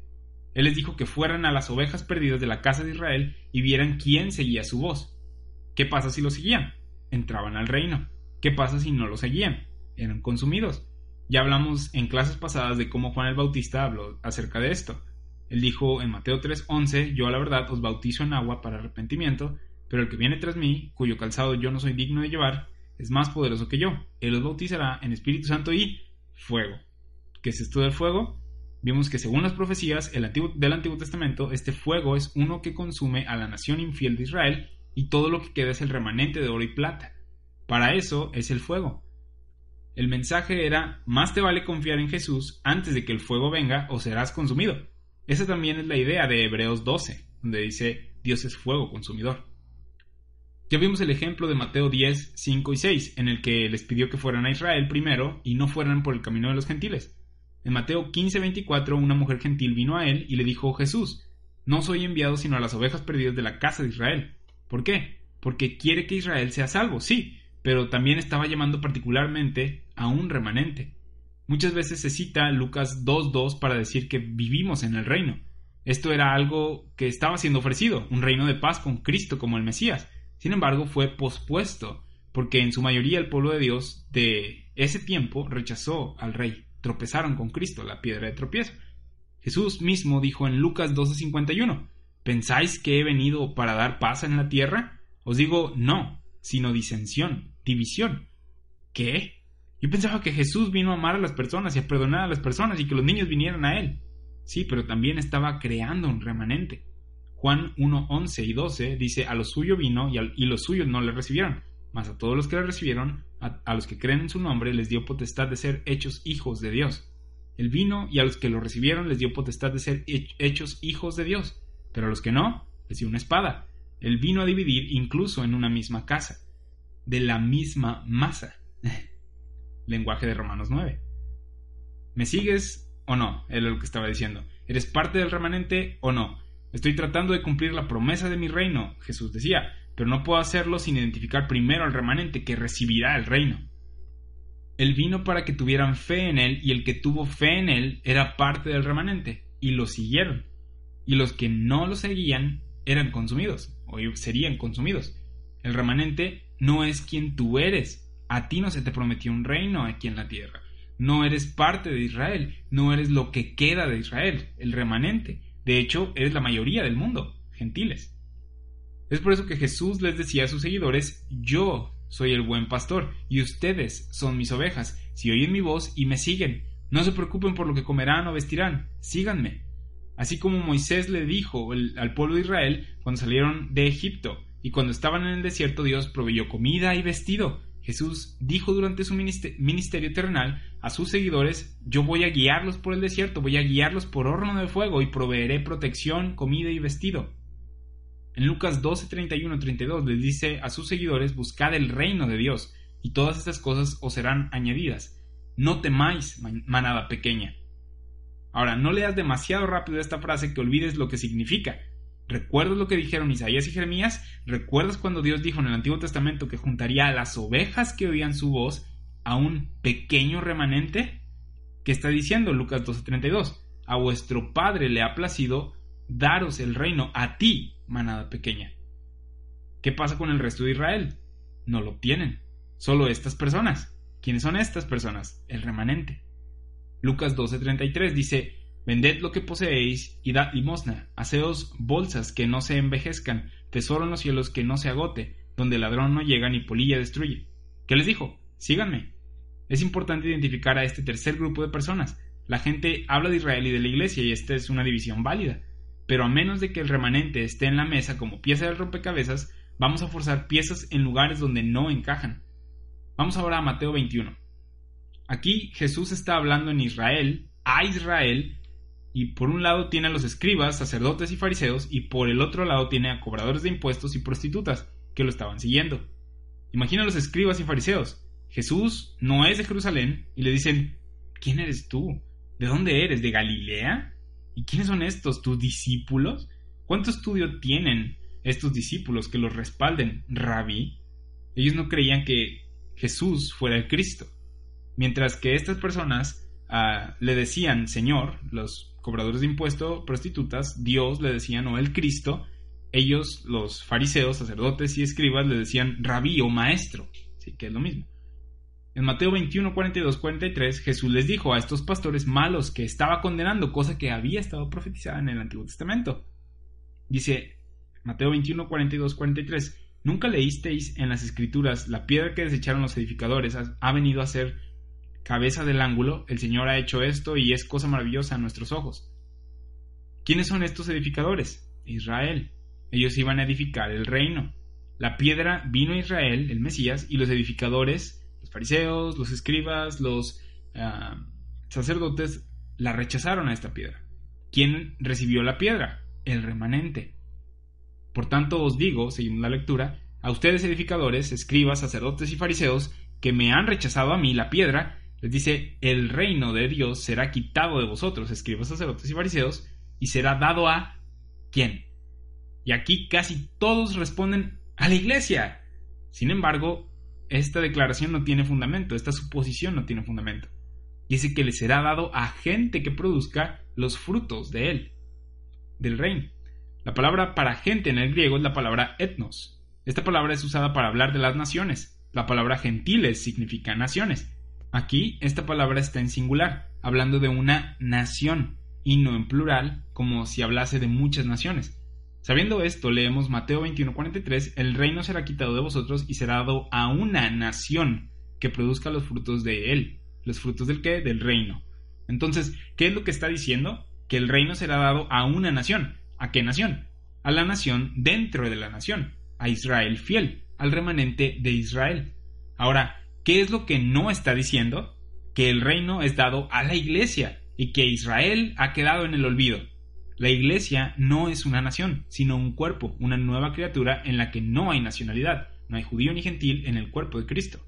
Él les dijo que fueran a las ovejas perdidas de la casa de Israel y vieran quién seguía su voz. ¿Qué pasa si lo seguían? Entraban al reino. ¿Qué pasa si no lo seguían? Eran consumidos. Ya hablamos en clases pasadas de cómo Juan el Bautista habló acerca de esto. Él dijo en Mateo 3:11, yo a la verdad os bautizo en agua para arrepentimiento, pero el que viene tras mí, cuyo calzado yo no soy digno de llevar, es más poderoso que yo. Él os bautizará en Espíritu Santo y fuego. ¿Qué es esto del fuego? Vimos que según las profecías del Antiguo Testamento, este fuego es uno que consume a la nación infiel de Israel y todo lo que queda es el remanente de oro y plata. Para eso es el fuego. El mensaje era, más te vale confiar en Jesús antes de que el fuego venga o serás consumido. Esa también es la idea de Hebreos 12, donde dice, Dios es fuego consumidor. Ya vimos el ejemplo de Mateo 10, 5 y 6, en el que les pidió que fueran a Israel primero y no fueran por el camino de los gentiles. En Mateo 15, 24, una mujer gentil vino a él y le dijo, Jesús, no soy enviado sino a las ovejas perdidas de la casa de Israel. ¿Por qué? Porque quiere que Israel sea salvo, sí, pero también estaba llamando particularmente a un remanente. Muchas veces se cita Lucas 2.2 para decir que vivimos en el reino. Esto era algo que estaba siendo ofrecido, un reino de paz con Cristo como el Mesías. Sin embargo, fue pospuesto, porque en su mayoría el pueblo de Dios de ese tiempo rechazó al rey, tropezaron con Cristo, la piedra de tropiezo. Jesús mismo dijo en Lucas 12:51, ¿pensáis que he venido para dar paz en la tierra? Os digo, no, sino disensión, división. ¿Qué? Yo pensaba que Jesús vino a amar a las personas y a perdonar a las personas y que los niños vinieran a Él. Sí, pero también estaba creando un remanente. Juan 1, 11 y 12 dice, a lo suyo vino y, los suyos no le recibieron, mas a todos los que le recibieron, a, los que creen en su nombre, les dio potestad de ser hechos hijos de Dios. Él vino y a los que lo recibieron les dio potestad de ser hechos hijos de Dios, pero a los que no, les dio una espada. Él vino a dividir incluso en una misma casa, de la misma masa. lenguaje de Romanos 9. ¿Me sigues o no? Era lo que estaba diciendo. ¿Eres parte del remanente o no? Estoy tratando de cumplir la promesa de mi reino, Jesús decía, pero no puedo hacerlo sin identificar primero al remanente que recibirá el reino. Él vino para que tuvieran fe en él y el que tuvo fe en él era parte del remanente y lo siguieron. Y los que no lo seguían eran consumidos o serían consumidos. El remanente no es quien tú eres, a ti no se te prometió un reino aquí en la tierra. No eres parte de Israel, no eres lo que queda de Israel, el remanente. De hecho, eres la mayoría del mundo, gentiles. Es por eso que Jesús les decía a sus seguidores, yo soy el buen pastor, y ustedes son mis ovejas, si oyen mi voz y me siguen. No se preocupen por lo que comerán o vestirán, síganme. Así como Moisés le dijo al pueblo de Israel cuando salieron de Egipto, y cuando estaban en el desierto Dios proveyó comida y vestido, Jesús dijo durante su ministerio terrenal a sus seguidores, yo voy a guiarlos por el desierto, voy a guiarlos por horno de fuego y proveeré protección, comida y vestido. En Lucas 12, 31, 32 les dice a sus seguidores, buscad el reino de Dios, y todas estas cosas os serán añadidas. No temáis, manada pequeña. Ahora, no leas demasiado rápido esta frase que olvides lo que significa. ¿Recuerdas lo que dijeron Isaías y Jeremías? ¿Recuerdas cuando Dios dijo en el Antiguo Testamento que juntaría a las ovejas que oían su voz a un pequeño remanente? ¿Qué está diciendo Lucas 12:32? A vuestro Padre le ha placido daros el reino a ti, manada pequeña. ¿Qué pasa con el resto de Israel? No lo obtienen. Solo estas personas. ¿Quiénes son estas personas? El remanente. Lucas 12:33 dice, Vended lo que poseéis y dad limosna. Haceos bolsas que no se envejezcan, tesoro en los cielos que no se agote, donde el ladrón no llega ni polilla destruye. ¿Qué les dijo? Síganme. Es importante identificar a este tercer grupo de personas. La gente habla de Israel y de la iglesia y esta es una división válida. Pero a menos de que el remanente esté en la mesa como pieza del rompecabezas, vamos a forzar piezas en lugares donde no encajan. Vamos ahora a Mateo 21. Aquí Jesús está hablando en Israel, a Israel, y por un lado tiene a los escribas, sacerdotes y fariseos, y por el otro lado tiene a cobradores de impuestos y prostitutas, que lo estaban siguiendo. Imagina a los escribas y fariseos. Jesús no es de Jerusalén, y le dicen, ¿quién eres tú? ¿De dónde eres? ¿De Galilea? ¿Y quiénes son estos, tus discípulos? ¿Cuánto estudio tienen estos discípulos que los respalden, rabí? Ellos no creían que Jesús fuera el Cristo. Mientras que estas personas ah, le decían Señor, los cobradores de impuestos, prostitutas, Dios le decían o el Cristo, ellos, los fariseos, sacerdotes y escribas, le decían rabí o maestro, sí, que es lo mismo. En Mateo 21, 42, 43, Jesús les dijo a estos pastores malos que estaba condenando, cosa que había estado profetizada en el Antiguo Testamento. Dice Mateo 21, 42, 43, ¿nunca leísteis en las Escrituras la piedra que desecharon los edificadores ha venido a ser cabeza del ángulo, el Señor ha hecho esto y es cosa maravillosa a nuestros ojos. ¿Quiénes son estos edificadores? Israel. Ellos iban a edificar el reino. La piedra vino a Israel, el Mesías, y los edificadores, fariseos, los escribas, los ah, sacerdotes, la rechazaron a esta piedra. ¿Quién recibió la piedra? El remanente. Por tanto os digo, seguimos la lectura, a ustedes edificadores, escribas, sacerdotes y fariseos, que me han rechazado a mí la piedra, les dice, el reino de Dios será quitado de vosotros, escribas, sacerdotes y fariseos, y será dado a ¿quién? Y aquí casi todos responden a la iglesia. Sin embargo, esta declaración no tiene fundamento, esta suposición no tiene fundamento. ese que le será dado a gente que produzca los frutos de él, del reino. La palabra para gente en el griego es la palabra etnos. Esta palabra es usada para hablar de las naciones. La palabra gentiles significa naciones. Aquí esta palabra está en singular, hablando de una nación, y no en plural, como si hablase de muchas naciones. Sabiendo esto, leemos Mateo 21:43, el reino será quitado de vosotros y será dado a una nación que produzca los frutos de él. ¿Los frutos del qué? Del reino. Entonces, ¿qué es lo que está diciendo? Que el reino será dado a una nación. ¿A qué nación? A la nación dentro de la nación, a Israel fiel, al remanente de Israel. Ahora, ¿qué es lo que no está diciendo? Que el reino es dado a la iglesia y que Israel ha quedado en el olvido. La iglesia no es una nación, sino un cuerpo, una nueva criatura en la que no hay nacionalidad, no hay judío ni gentil en el cuerpo de Cristo.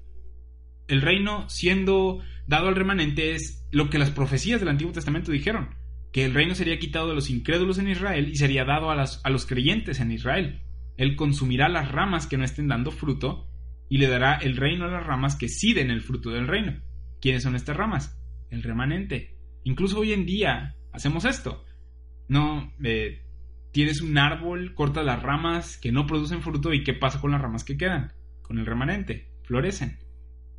El reino siendo dado al remanente es lo que las profecías del Antiguo Testamento dijeron, que el reino sería quitado de los incrédulos en Israel y sería dado a, los creyentes en Israel. Él consumirá las ramas que no estén dando fruto y le dará el reino a las ramas que sí el fruto del reino. ¿Quiénes son estas ramas? El remanente. Incluso hoy en día hacemos esto. No, eh, tienes un árbol, cortas las ramas que no producen fruto y ¿qué pasa con las ramas que quedan? Con el remanente, florecen.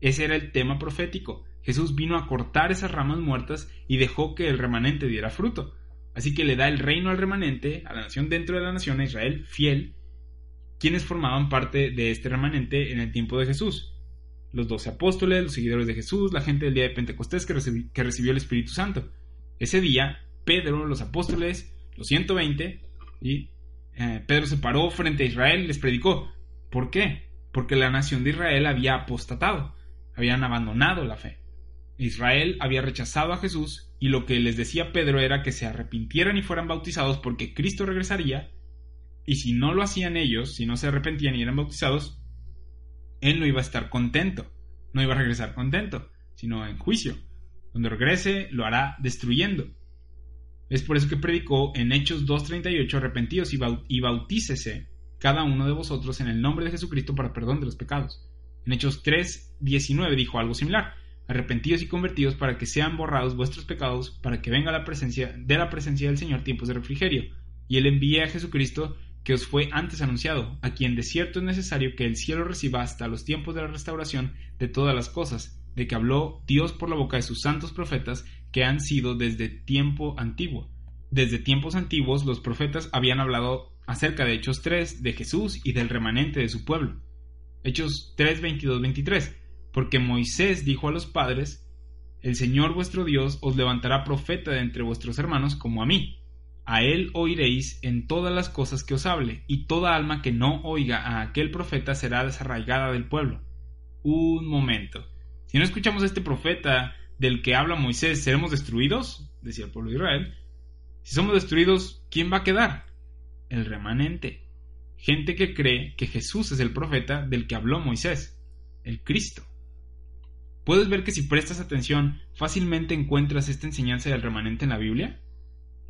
Ese era el tema profético. Jesús vino a cortar esas ramas muertas y dejó que el remanente diera fruto. Así que le da el reino al remanente, a la nación dentro de la nación, a Israel, fiel, quienes formaban parte de este remanente en el tiempo de Jesús. Los doce apóstoles, los seguidores de Jesús, la gente del día de Pentecostés que, que recibió el Espíritu Santo. Ese día Pedro, los apóstoles, los 120, y eh, Pedro se paró frente a Israel y les predicó. ¿Por qué? Porque la nación de Israel había apostatado, habían abandonado la fe. Israel había rechazado a Jesús y lo que les decía Pedro era que se arrepintieran y fueran bautizados porque Cristo regresaría y si no lo hacían ellos, si no se arrepentían y eran bautizados, él no iba a estar contento, no iba a regresar contento, sino en juicio. Cuando regrese lo hará destruyendo. Es por eso que predicó en Hechos 2.38, arrepentidos y bautícese cada uno de vosotros en el nombre de Jesucristo para perdón de los pecados. En Hechos 3.19 dijo algo similar, arrepentidos y convertidos para que sean borrados vuestros pecados, para que venga la presencia de la presencia del Señor tiempos de refrigerio, y él envíe a Jesucristo que os fue antes anunciado, a quien de cierto es necesario que el cielo reciba hasta los tiempos de la restauración de todas las cosas, de que habló Dios por la boca de sus santos profetas que han sido desde tiempo antiguo. Desde tiempos antiguos los profetas habían hablado acerca de Hechos 3, de Jesús y del remanente de su pueblo. Hechos 3, 22, 23. Porque Moisés dijo a los padres, El Señor vuestro Dios os levantará profeta de entre vuestros hermanos como a mí. A él oiréis en todas las cosas que os hable, y toda alma que no oiga a aquel profeta será desarraigada del pueblo. Un momento. Si no escuchamos a este profeta del que habla Moisés, ¿seremos destruidos? decía el pueblo de Israel. Si somos destruidos, ¿quién va a quedar? El remanente. Gente que cree que Jesús es el profeta del que habló Moisés, el Cristo. ¿Puedes ver que si prestas atención fácilmente encuentras esta enseñanza del remanente en la Biblia?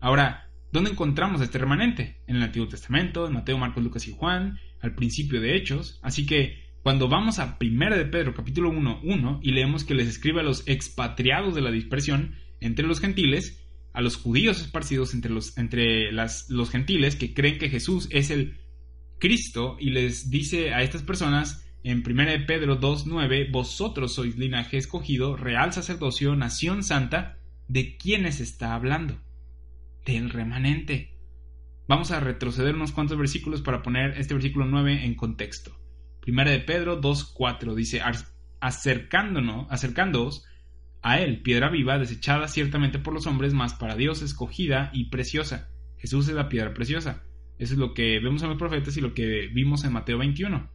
Ahora, ¿dónde encontramos este remanente? En el Antiguo Testamento, en Mateo, Marcos, Lucas y Juan, al principio de Hechos, así que cuando vamos a 1 de Pedro capítulo 1, 1 y leemos que les escribe a los expatriados de la dispersión entre los gentiles, a los judíos esparcidos entre los, entre los gentiles que creen que Jesús es el Cristo y les dice a estas personas en 1 de Pedro 2.9, vosotros sois linaje escogido, real sacerdocio, nación santa, ¿de quiénes está hablando? Del remanente. Vamos a retroceder unos cuantos versículos para poner este versículo 9 en contexto. Primera de Pedro 2.4 dice, acercándonos, acercándoos a él, piedra viva, desechada ciertamente por los hombres, mas para Dios escogida y preciosa. Jesús es la piedra preciosa. Eso es lo que vemos en los profetas y lo que vimos en Mateo 21.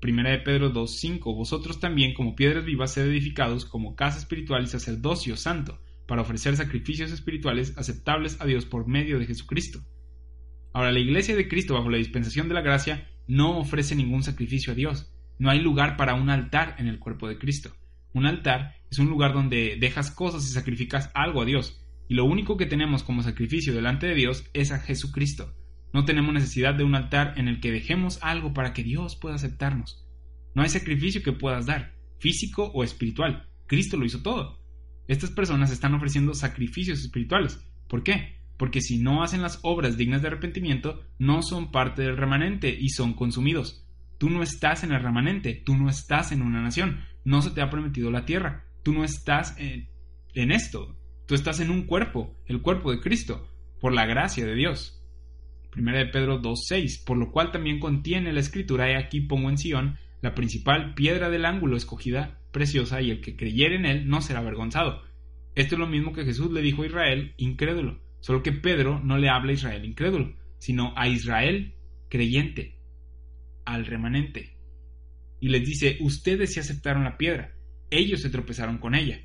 Primera de Pedro 2.5 Vosotros también como piedras vivas sed edificados como casa espiritual y sacerdocio santo, para ofrecer sacrificios espirituales aceptables a Dios por medio de Jesucristo. Ahora, la iglesia de Cristo bajo la dispensación de la gracia no ofrece ningún sacrificio a Dios. No hay lugar para un altar en el cuerpo de Cristo. Un altar es un lugar donde dejas cosas y sacrificas algo a Dios. Y lo único que tenemos como sacrificio delante de Dios es a Jesucristo. No tenemos necesidad de un altar en el que dejemos algo para que Dios pueda aceptarnos. No hay sacrificio que puedas dar, físico o espiritual. Cristo lo hizo todo. Estas personas están ofreciendo sacrificios espirituales. ¿Por qué? Porque si no hacen las obras dignas de arrepentimiento, no son parte del remanente y son consumidos. Tú no estás en el remanente, tú no estás en una nación, no se te ha prometido la tierra, tú no estás en, en esto, tú estás en un cuerpo, el cuerpo de Cristo, por la gracia de Dios. Primera de Pedro 2.6, por lo cual también contiene la escritura, y aquí pongo en Sion la principal piedra del ángulo escogida, preciosa, y el que creyere en él no será avergonzado. Esto es lo mismo que Jesús le dijo a Israel, incrédulo, solo que Pedro no le habla a Israel incrédulo, sino a Israel creyente, al remanente. Y les dice, ustedes se aceptaron la piedra, ellos se tropezaron con ella.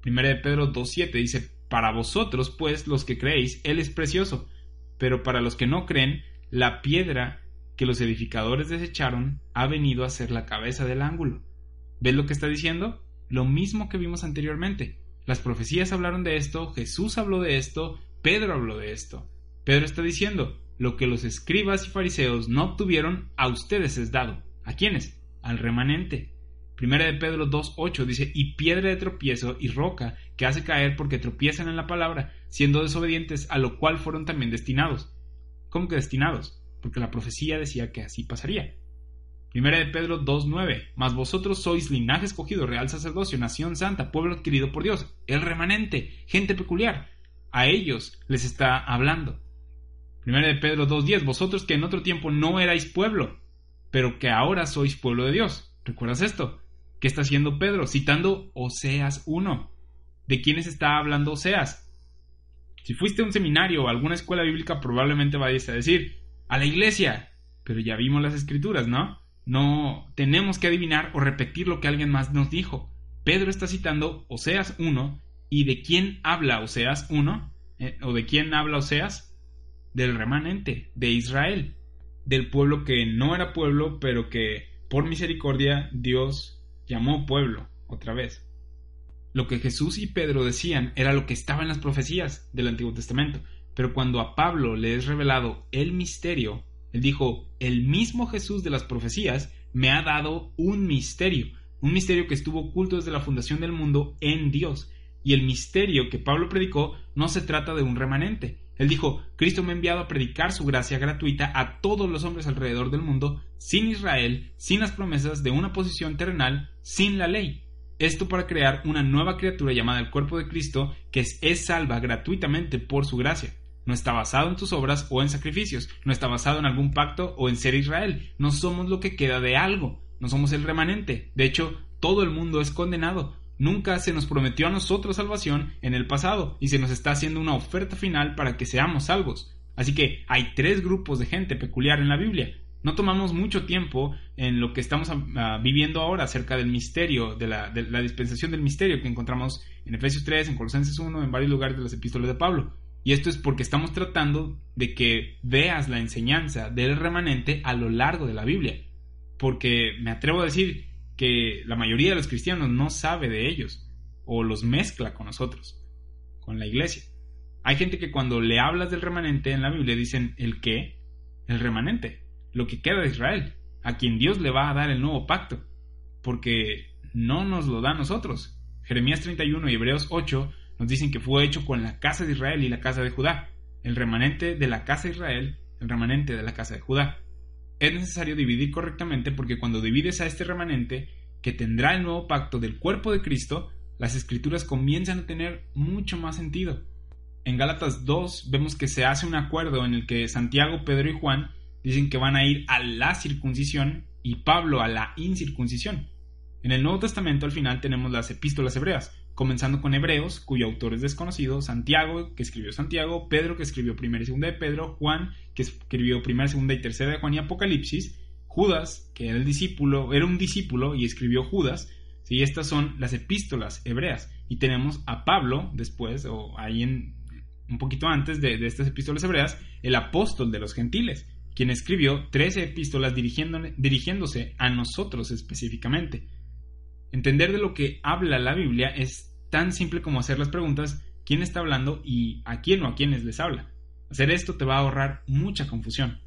Primera de Pedro 2.7 dice, para vosotros, pues, los que creéis, Él es precioso, pero para los que no creen, la piedra que los edificadores desecharon ha venido a ser la cabeza del ángulo. ¿Ves lo que está diciendo? Lo mismo que vimos anteriormente. Las profecías hablaron de esto, Jesús habló de esto, Pedro habló de esto. Pedro está diciendo, lo que los escribas y fariseos no obtuvieron, a ustedes es dado. ¿A quiénes? Al remanente. Primera de Pedro 2.8 dice, y piedra de tropiezo y roca que hace caer porque tropiezan en la palabra, siendo desobedientes, a lo cual fueron también destinados. ¿Cómo que destinados? Porque la profecía decía que así pasaría. Primera de Pedro 2.9, mas vosotros sois linaje escogido, real sacerdocio, nación santa, pueblo adquirido por Dios, el remanente, gente peculiar. A ellos les está hablando. Primera de Pedro 2.10, vosotros que en otro tiempo no erais pueblo, pero que ahora sois pueblo de Dios. ¿Recuerdas esto? ¿Qué está haciendo Pedro? Citando Oseas 1. ¿De quiénes está hablando Oseas? Si fuiste a un seminario o alguna escuela bíblica, probablemente vayas a decir, a la iglesia. Pero ya vimos las escrituras, ¿no? No tenemos que adivinar o repetir lo que alguien más nos dijo. Pedro está citando Oseas 1. ¿Y de quién habla Oseas 1? Eh, ¿O de quién habla Oseas? Del remanente, de Israel. Del pueblo que no era pueblo, pero que por misericordia Dios llamó pueblo otra vez. Lo que Jesús y Pedro decían era lo que estaba en las profecías del Antiguo Testamento, pero cuando a Pablo le es revelado el misterio, él dijo, el mismo Jesús de las profecías me ha dado un misterio, un misterio que estuvo oculto desde la fundación del mundo en Dios, y el misterio que Pablo predicó no se trata de un remanente, él dijo, Cristo me ha enviado a predicar su gracia gratuita a todos los hombres alrededor del mundo, sin Israel, sin las promesas de una posición terrenal, sin la ley. Esto para crear una nueva criatura llamada el cuerpo de Cristo, que es, es salva gratuitamente por su gracia. No está basado en tus obras o en sacrificios, no está basado en algún pacto o en ser Israel. No somos lo que queda de algo, no somos el remanente. De hecho, todo el mundo es condenado, Nunca se nos prometió a nosotros salvación en el pasado y se nos está haciendo una oferta final para que seamos salvos. Así que hay tres grupos de gente peculiar en la Biblia. No tomamos mucho tiempo en lo que estamos ah, viviendo ahora acerca del misterio, de la, de la dispensación del misterio que encontramos en Efesios 3, en Colosenses 1, en varios lugares de las epístolas de Pablo. Y esto es porque estamos tratando de que veas la enseñanza del remanente a lo largo de la Biblia. Porque me atrevo a decir que la mayoría de los cristianos no sabe de ellos o los mezcla con nosotros, con la iglesia. Hay gente que cuando le hablas del remanente en la Biblia dicen el qué, el remanente, lo que queda de Israel, a quien Dios le va a dar el nuevo pacto, porque no nos lo da a nosotros. Jeremías 31 y Hebreos 8 nos dicen que fue hecho con la casa de Israel y la casa de Judá, el remanente de la casa de Israel, el remanente de la casa de Judá es necesario dividir correctamente porque cuando divides a este remanente, que tendrá el nuevo pacto del cuerpo de Cristo, las escrituras comienzan a tener mucho más sentido. En Gálatas 2 vemos que se hace un acuerdo en el que Santiago, Pedro y Juan dicen que van a ir a la circuncisión y Pablo a la incircuncisión. En el Nuevo Testamento al final tenemos las epístolas hebreas, comenzando con Hebreos, cuyo autor es desconocido, Santiago, que escribió Santiago, Pedro, que escribió primera y segunda de Pedro, Juan, que escribió primera, segunda y tercera de Juan y Apocalipsis, Judas, que era el discípulo, era un discípulo y escribió Judas, ¿sí? estas son las epístolas hebreas. Y tenemos a Pablo después, o ahí en, un poquito antes de, de estas epístolas hebreas, el apóstol de los gentiles, quien escribió 13 epístolas dirigiéndose a nosotros específicamente. Entender de lo que habla la Biblia es tan simple como hacer las preguntas quién está hablando y a quién o a quiénes les habla. Hacer esto te va a ahorrar mucha confusión.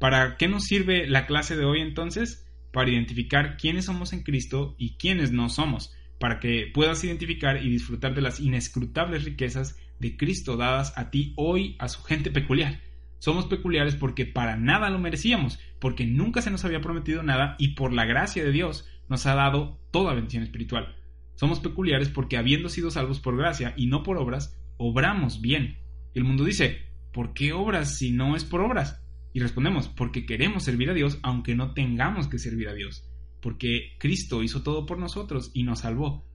¿Para qué nos sirve la clase de hoy entonces? Para identificar quiénes somos en Cristo y quiénes no somos. para que puedas identificar y disfrutar de las inescrutables riquezas de Cristo dadas a ti hoy a su gente peculiar. Somos peculiares porque para nada lo merecíamos, porque nunca se nos había prometido nada y por la gracia de Dios nos ha dado toda bendición espiritual. Somos peculiares porque habiendo sido salvos por gracia y no por obras, obramos bien. El mundo dice, ¿por qué obras si no es por obras? Y respondemos, porque queremos servir a Dios aunque no tengamos que servir a Dios, porque Cristo hizo todo por nosotros y nos salvó.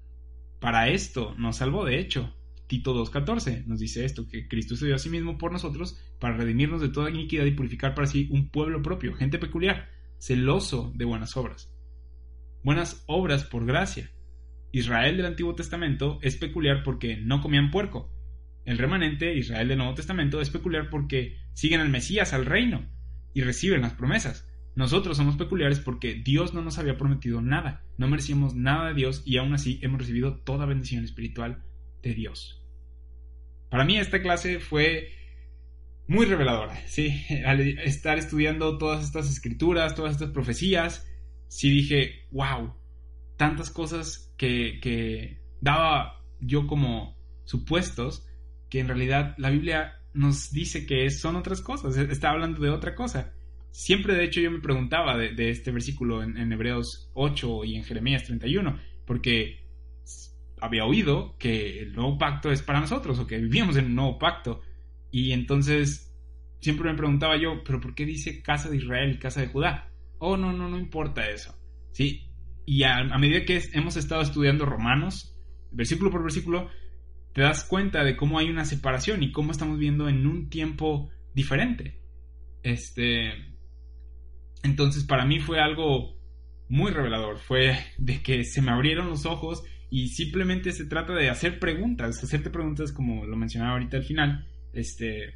Para esto nos salvó, de hecho. Tito 2.14 nos dice esto, que Cristo se dio a sí mismo por nosotros para redimirnos de toda iniquidad y purificar para sí un pueblo propio, gente peculiar, celoso de buenas obras. Buenas obras por gracia. Israel del Antiguo Testamento es peculiar porque no comían puerco. El remanente, Israel del Nuevo Testamento, es peculiar porque siguen al Mesías, al reino, y reciben las promesas. Nosotros somos peculiares porque Dios no nos había prometido nada, no merecíamos nada de Dios y aún así hemos recibido toda bendición espiritual de Dios. Para mí esta clase fue muy reveladora, ¿sí? Al estar estudiando todas estas escrituras, todas estas profecías, sí dije, wow, tantas cosas que, que daba yo como supuestos que en realidad la Biblia nos dice que son otras cosas, está hablando de otra cosa. Siempre, de hecho, yo me preguntaba de, este versículo en, Hebreos 8 y en Jeremías 31, porque había oído que el nuevo pacto es para nosotros o que vivíamos en un nuevo pacto. Y entonces siempre me preguntaba yo, pero ¿por qué dice casa de Israel y casa de Judá? Oh, no, no, no importa eso. ¿Sí? Y a, medida que hemos estado estudiando Romanos, versículo por versículo, te das cuenta de cómo hay una separación y cómo estamos viendo en un tiempo diferente. Este, entonces para mí fue algo muy revelador, fue de que se me abrieron los ojos y simplemente se trata de hacer preguntas, hacerte preguntas como lo mencionaba ahorita al final, este,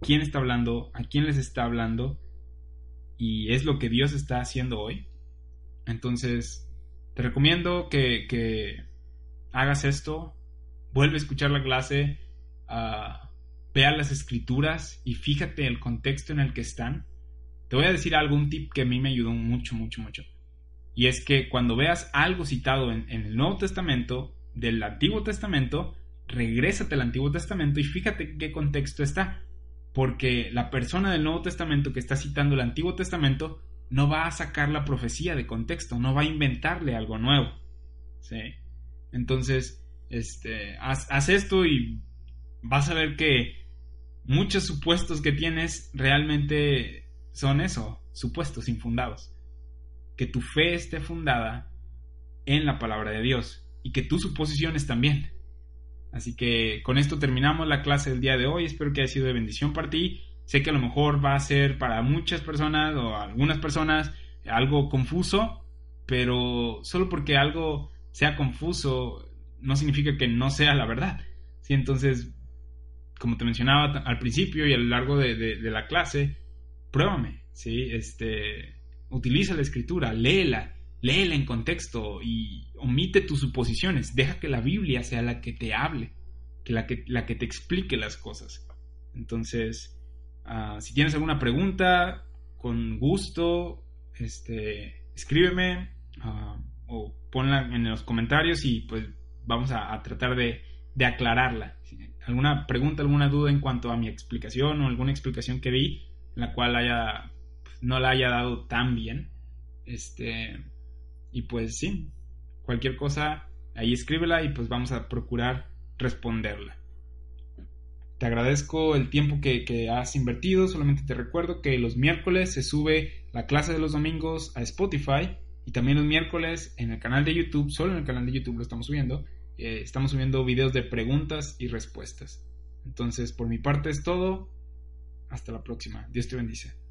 ¿quién está hablando? ¿A quién les está hablando? Y es lo que Dios está haciendo hoy. Entonces, te recomiendo que, que hagas esto, vuelve a escuchar la clase, uh, vea las escrituras y fíjate el contexto en el que están te voy a decir algún tip que a mí me ayudó mucho, mucho, mucho. Y es que cuando veas algo citado en, el Nuevo Testamento, del Antiguo Testamento, regrésate al Antiguo Testamento y fíjate qué contexto está. Porque la persona del Nuevo Testamento que está citando el Antiguo Testamento no va a sacar la profecía de contexto, no va a inventarle algo nuevo. ¿Sí? Entonces, este, haz, haz esto y vas a ver que muchos supuestos que tienes realmente son eso, supuestos infundados. Que tu fe esté fundada en la palabra de Dios y que tus suposiciones también. Así que con esto terminamos la clase del día de hoy. Espero que haya sido de bendición para ti. Sé que a lo mejor va a ser para muchas personas o algunas personas algo confuso, pero solo porque algo sea confuso no significa que no sea la verdad. ¿sí? Entonces, como te mencionaba al principio y a lo largo de, de la clase, pruébame, ¿sí? Este, utiliza la escritura, léela, léela en contexto y omite tus suposiciones, deja que la Biblia sea la que te hable, que la que, la que te explique las cosas. Entonces, ah, si tienes alguna pregunta, con gusto, este, escríbeme ah, o ponla en los comentarios y pues vamos a, tratar de, de aclararla. ¿Alguna pregunta, alguna duda en cuanto a mi explicación o alguna explicación que di? la cual haya, pues, no la haya dado tan bien. Este, y pues sí, cualquier cosa, ahí escríbela y pues vamos a procurar responderla. Te agradezco el tiempo que, que, has invertido. Solamente te recuerdo que los miércoles se sube la clase de los domingos a Spotify y también los miércoles en el canal de YouTube, solo en el canal de YouTube lo estamos subiendo. Eh, estamos subiendo videos de preguntas y respuestas. Entonces, por mi parte es todo. Hasta la próxima. Dios te bendice.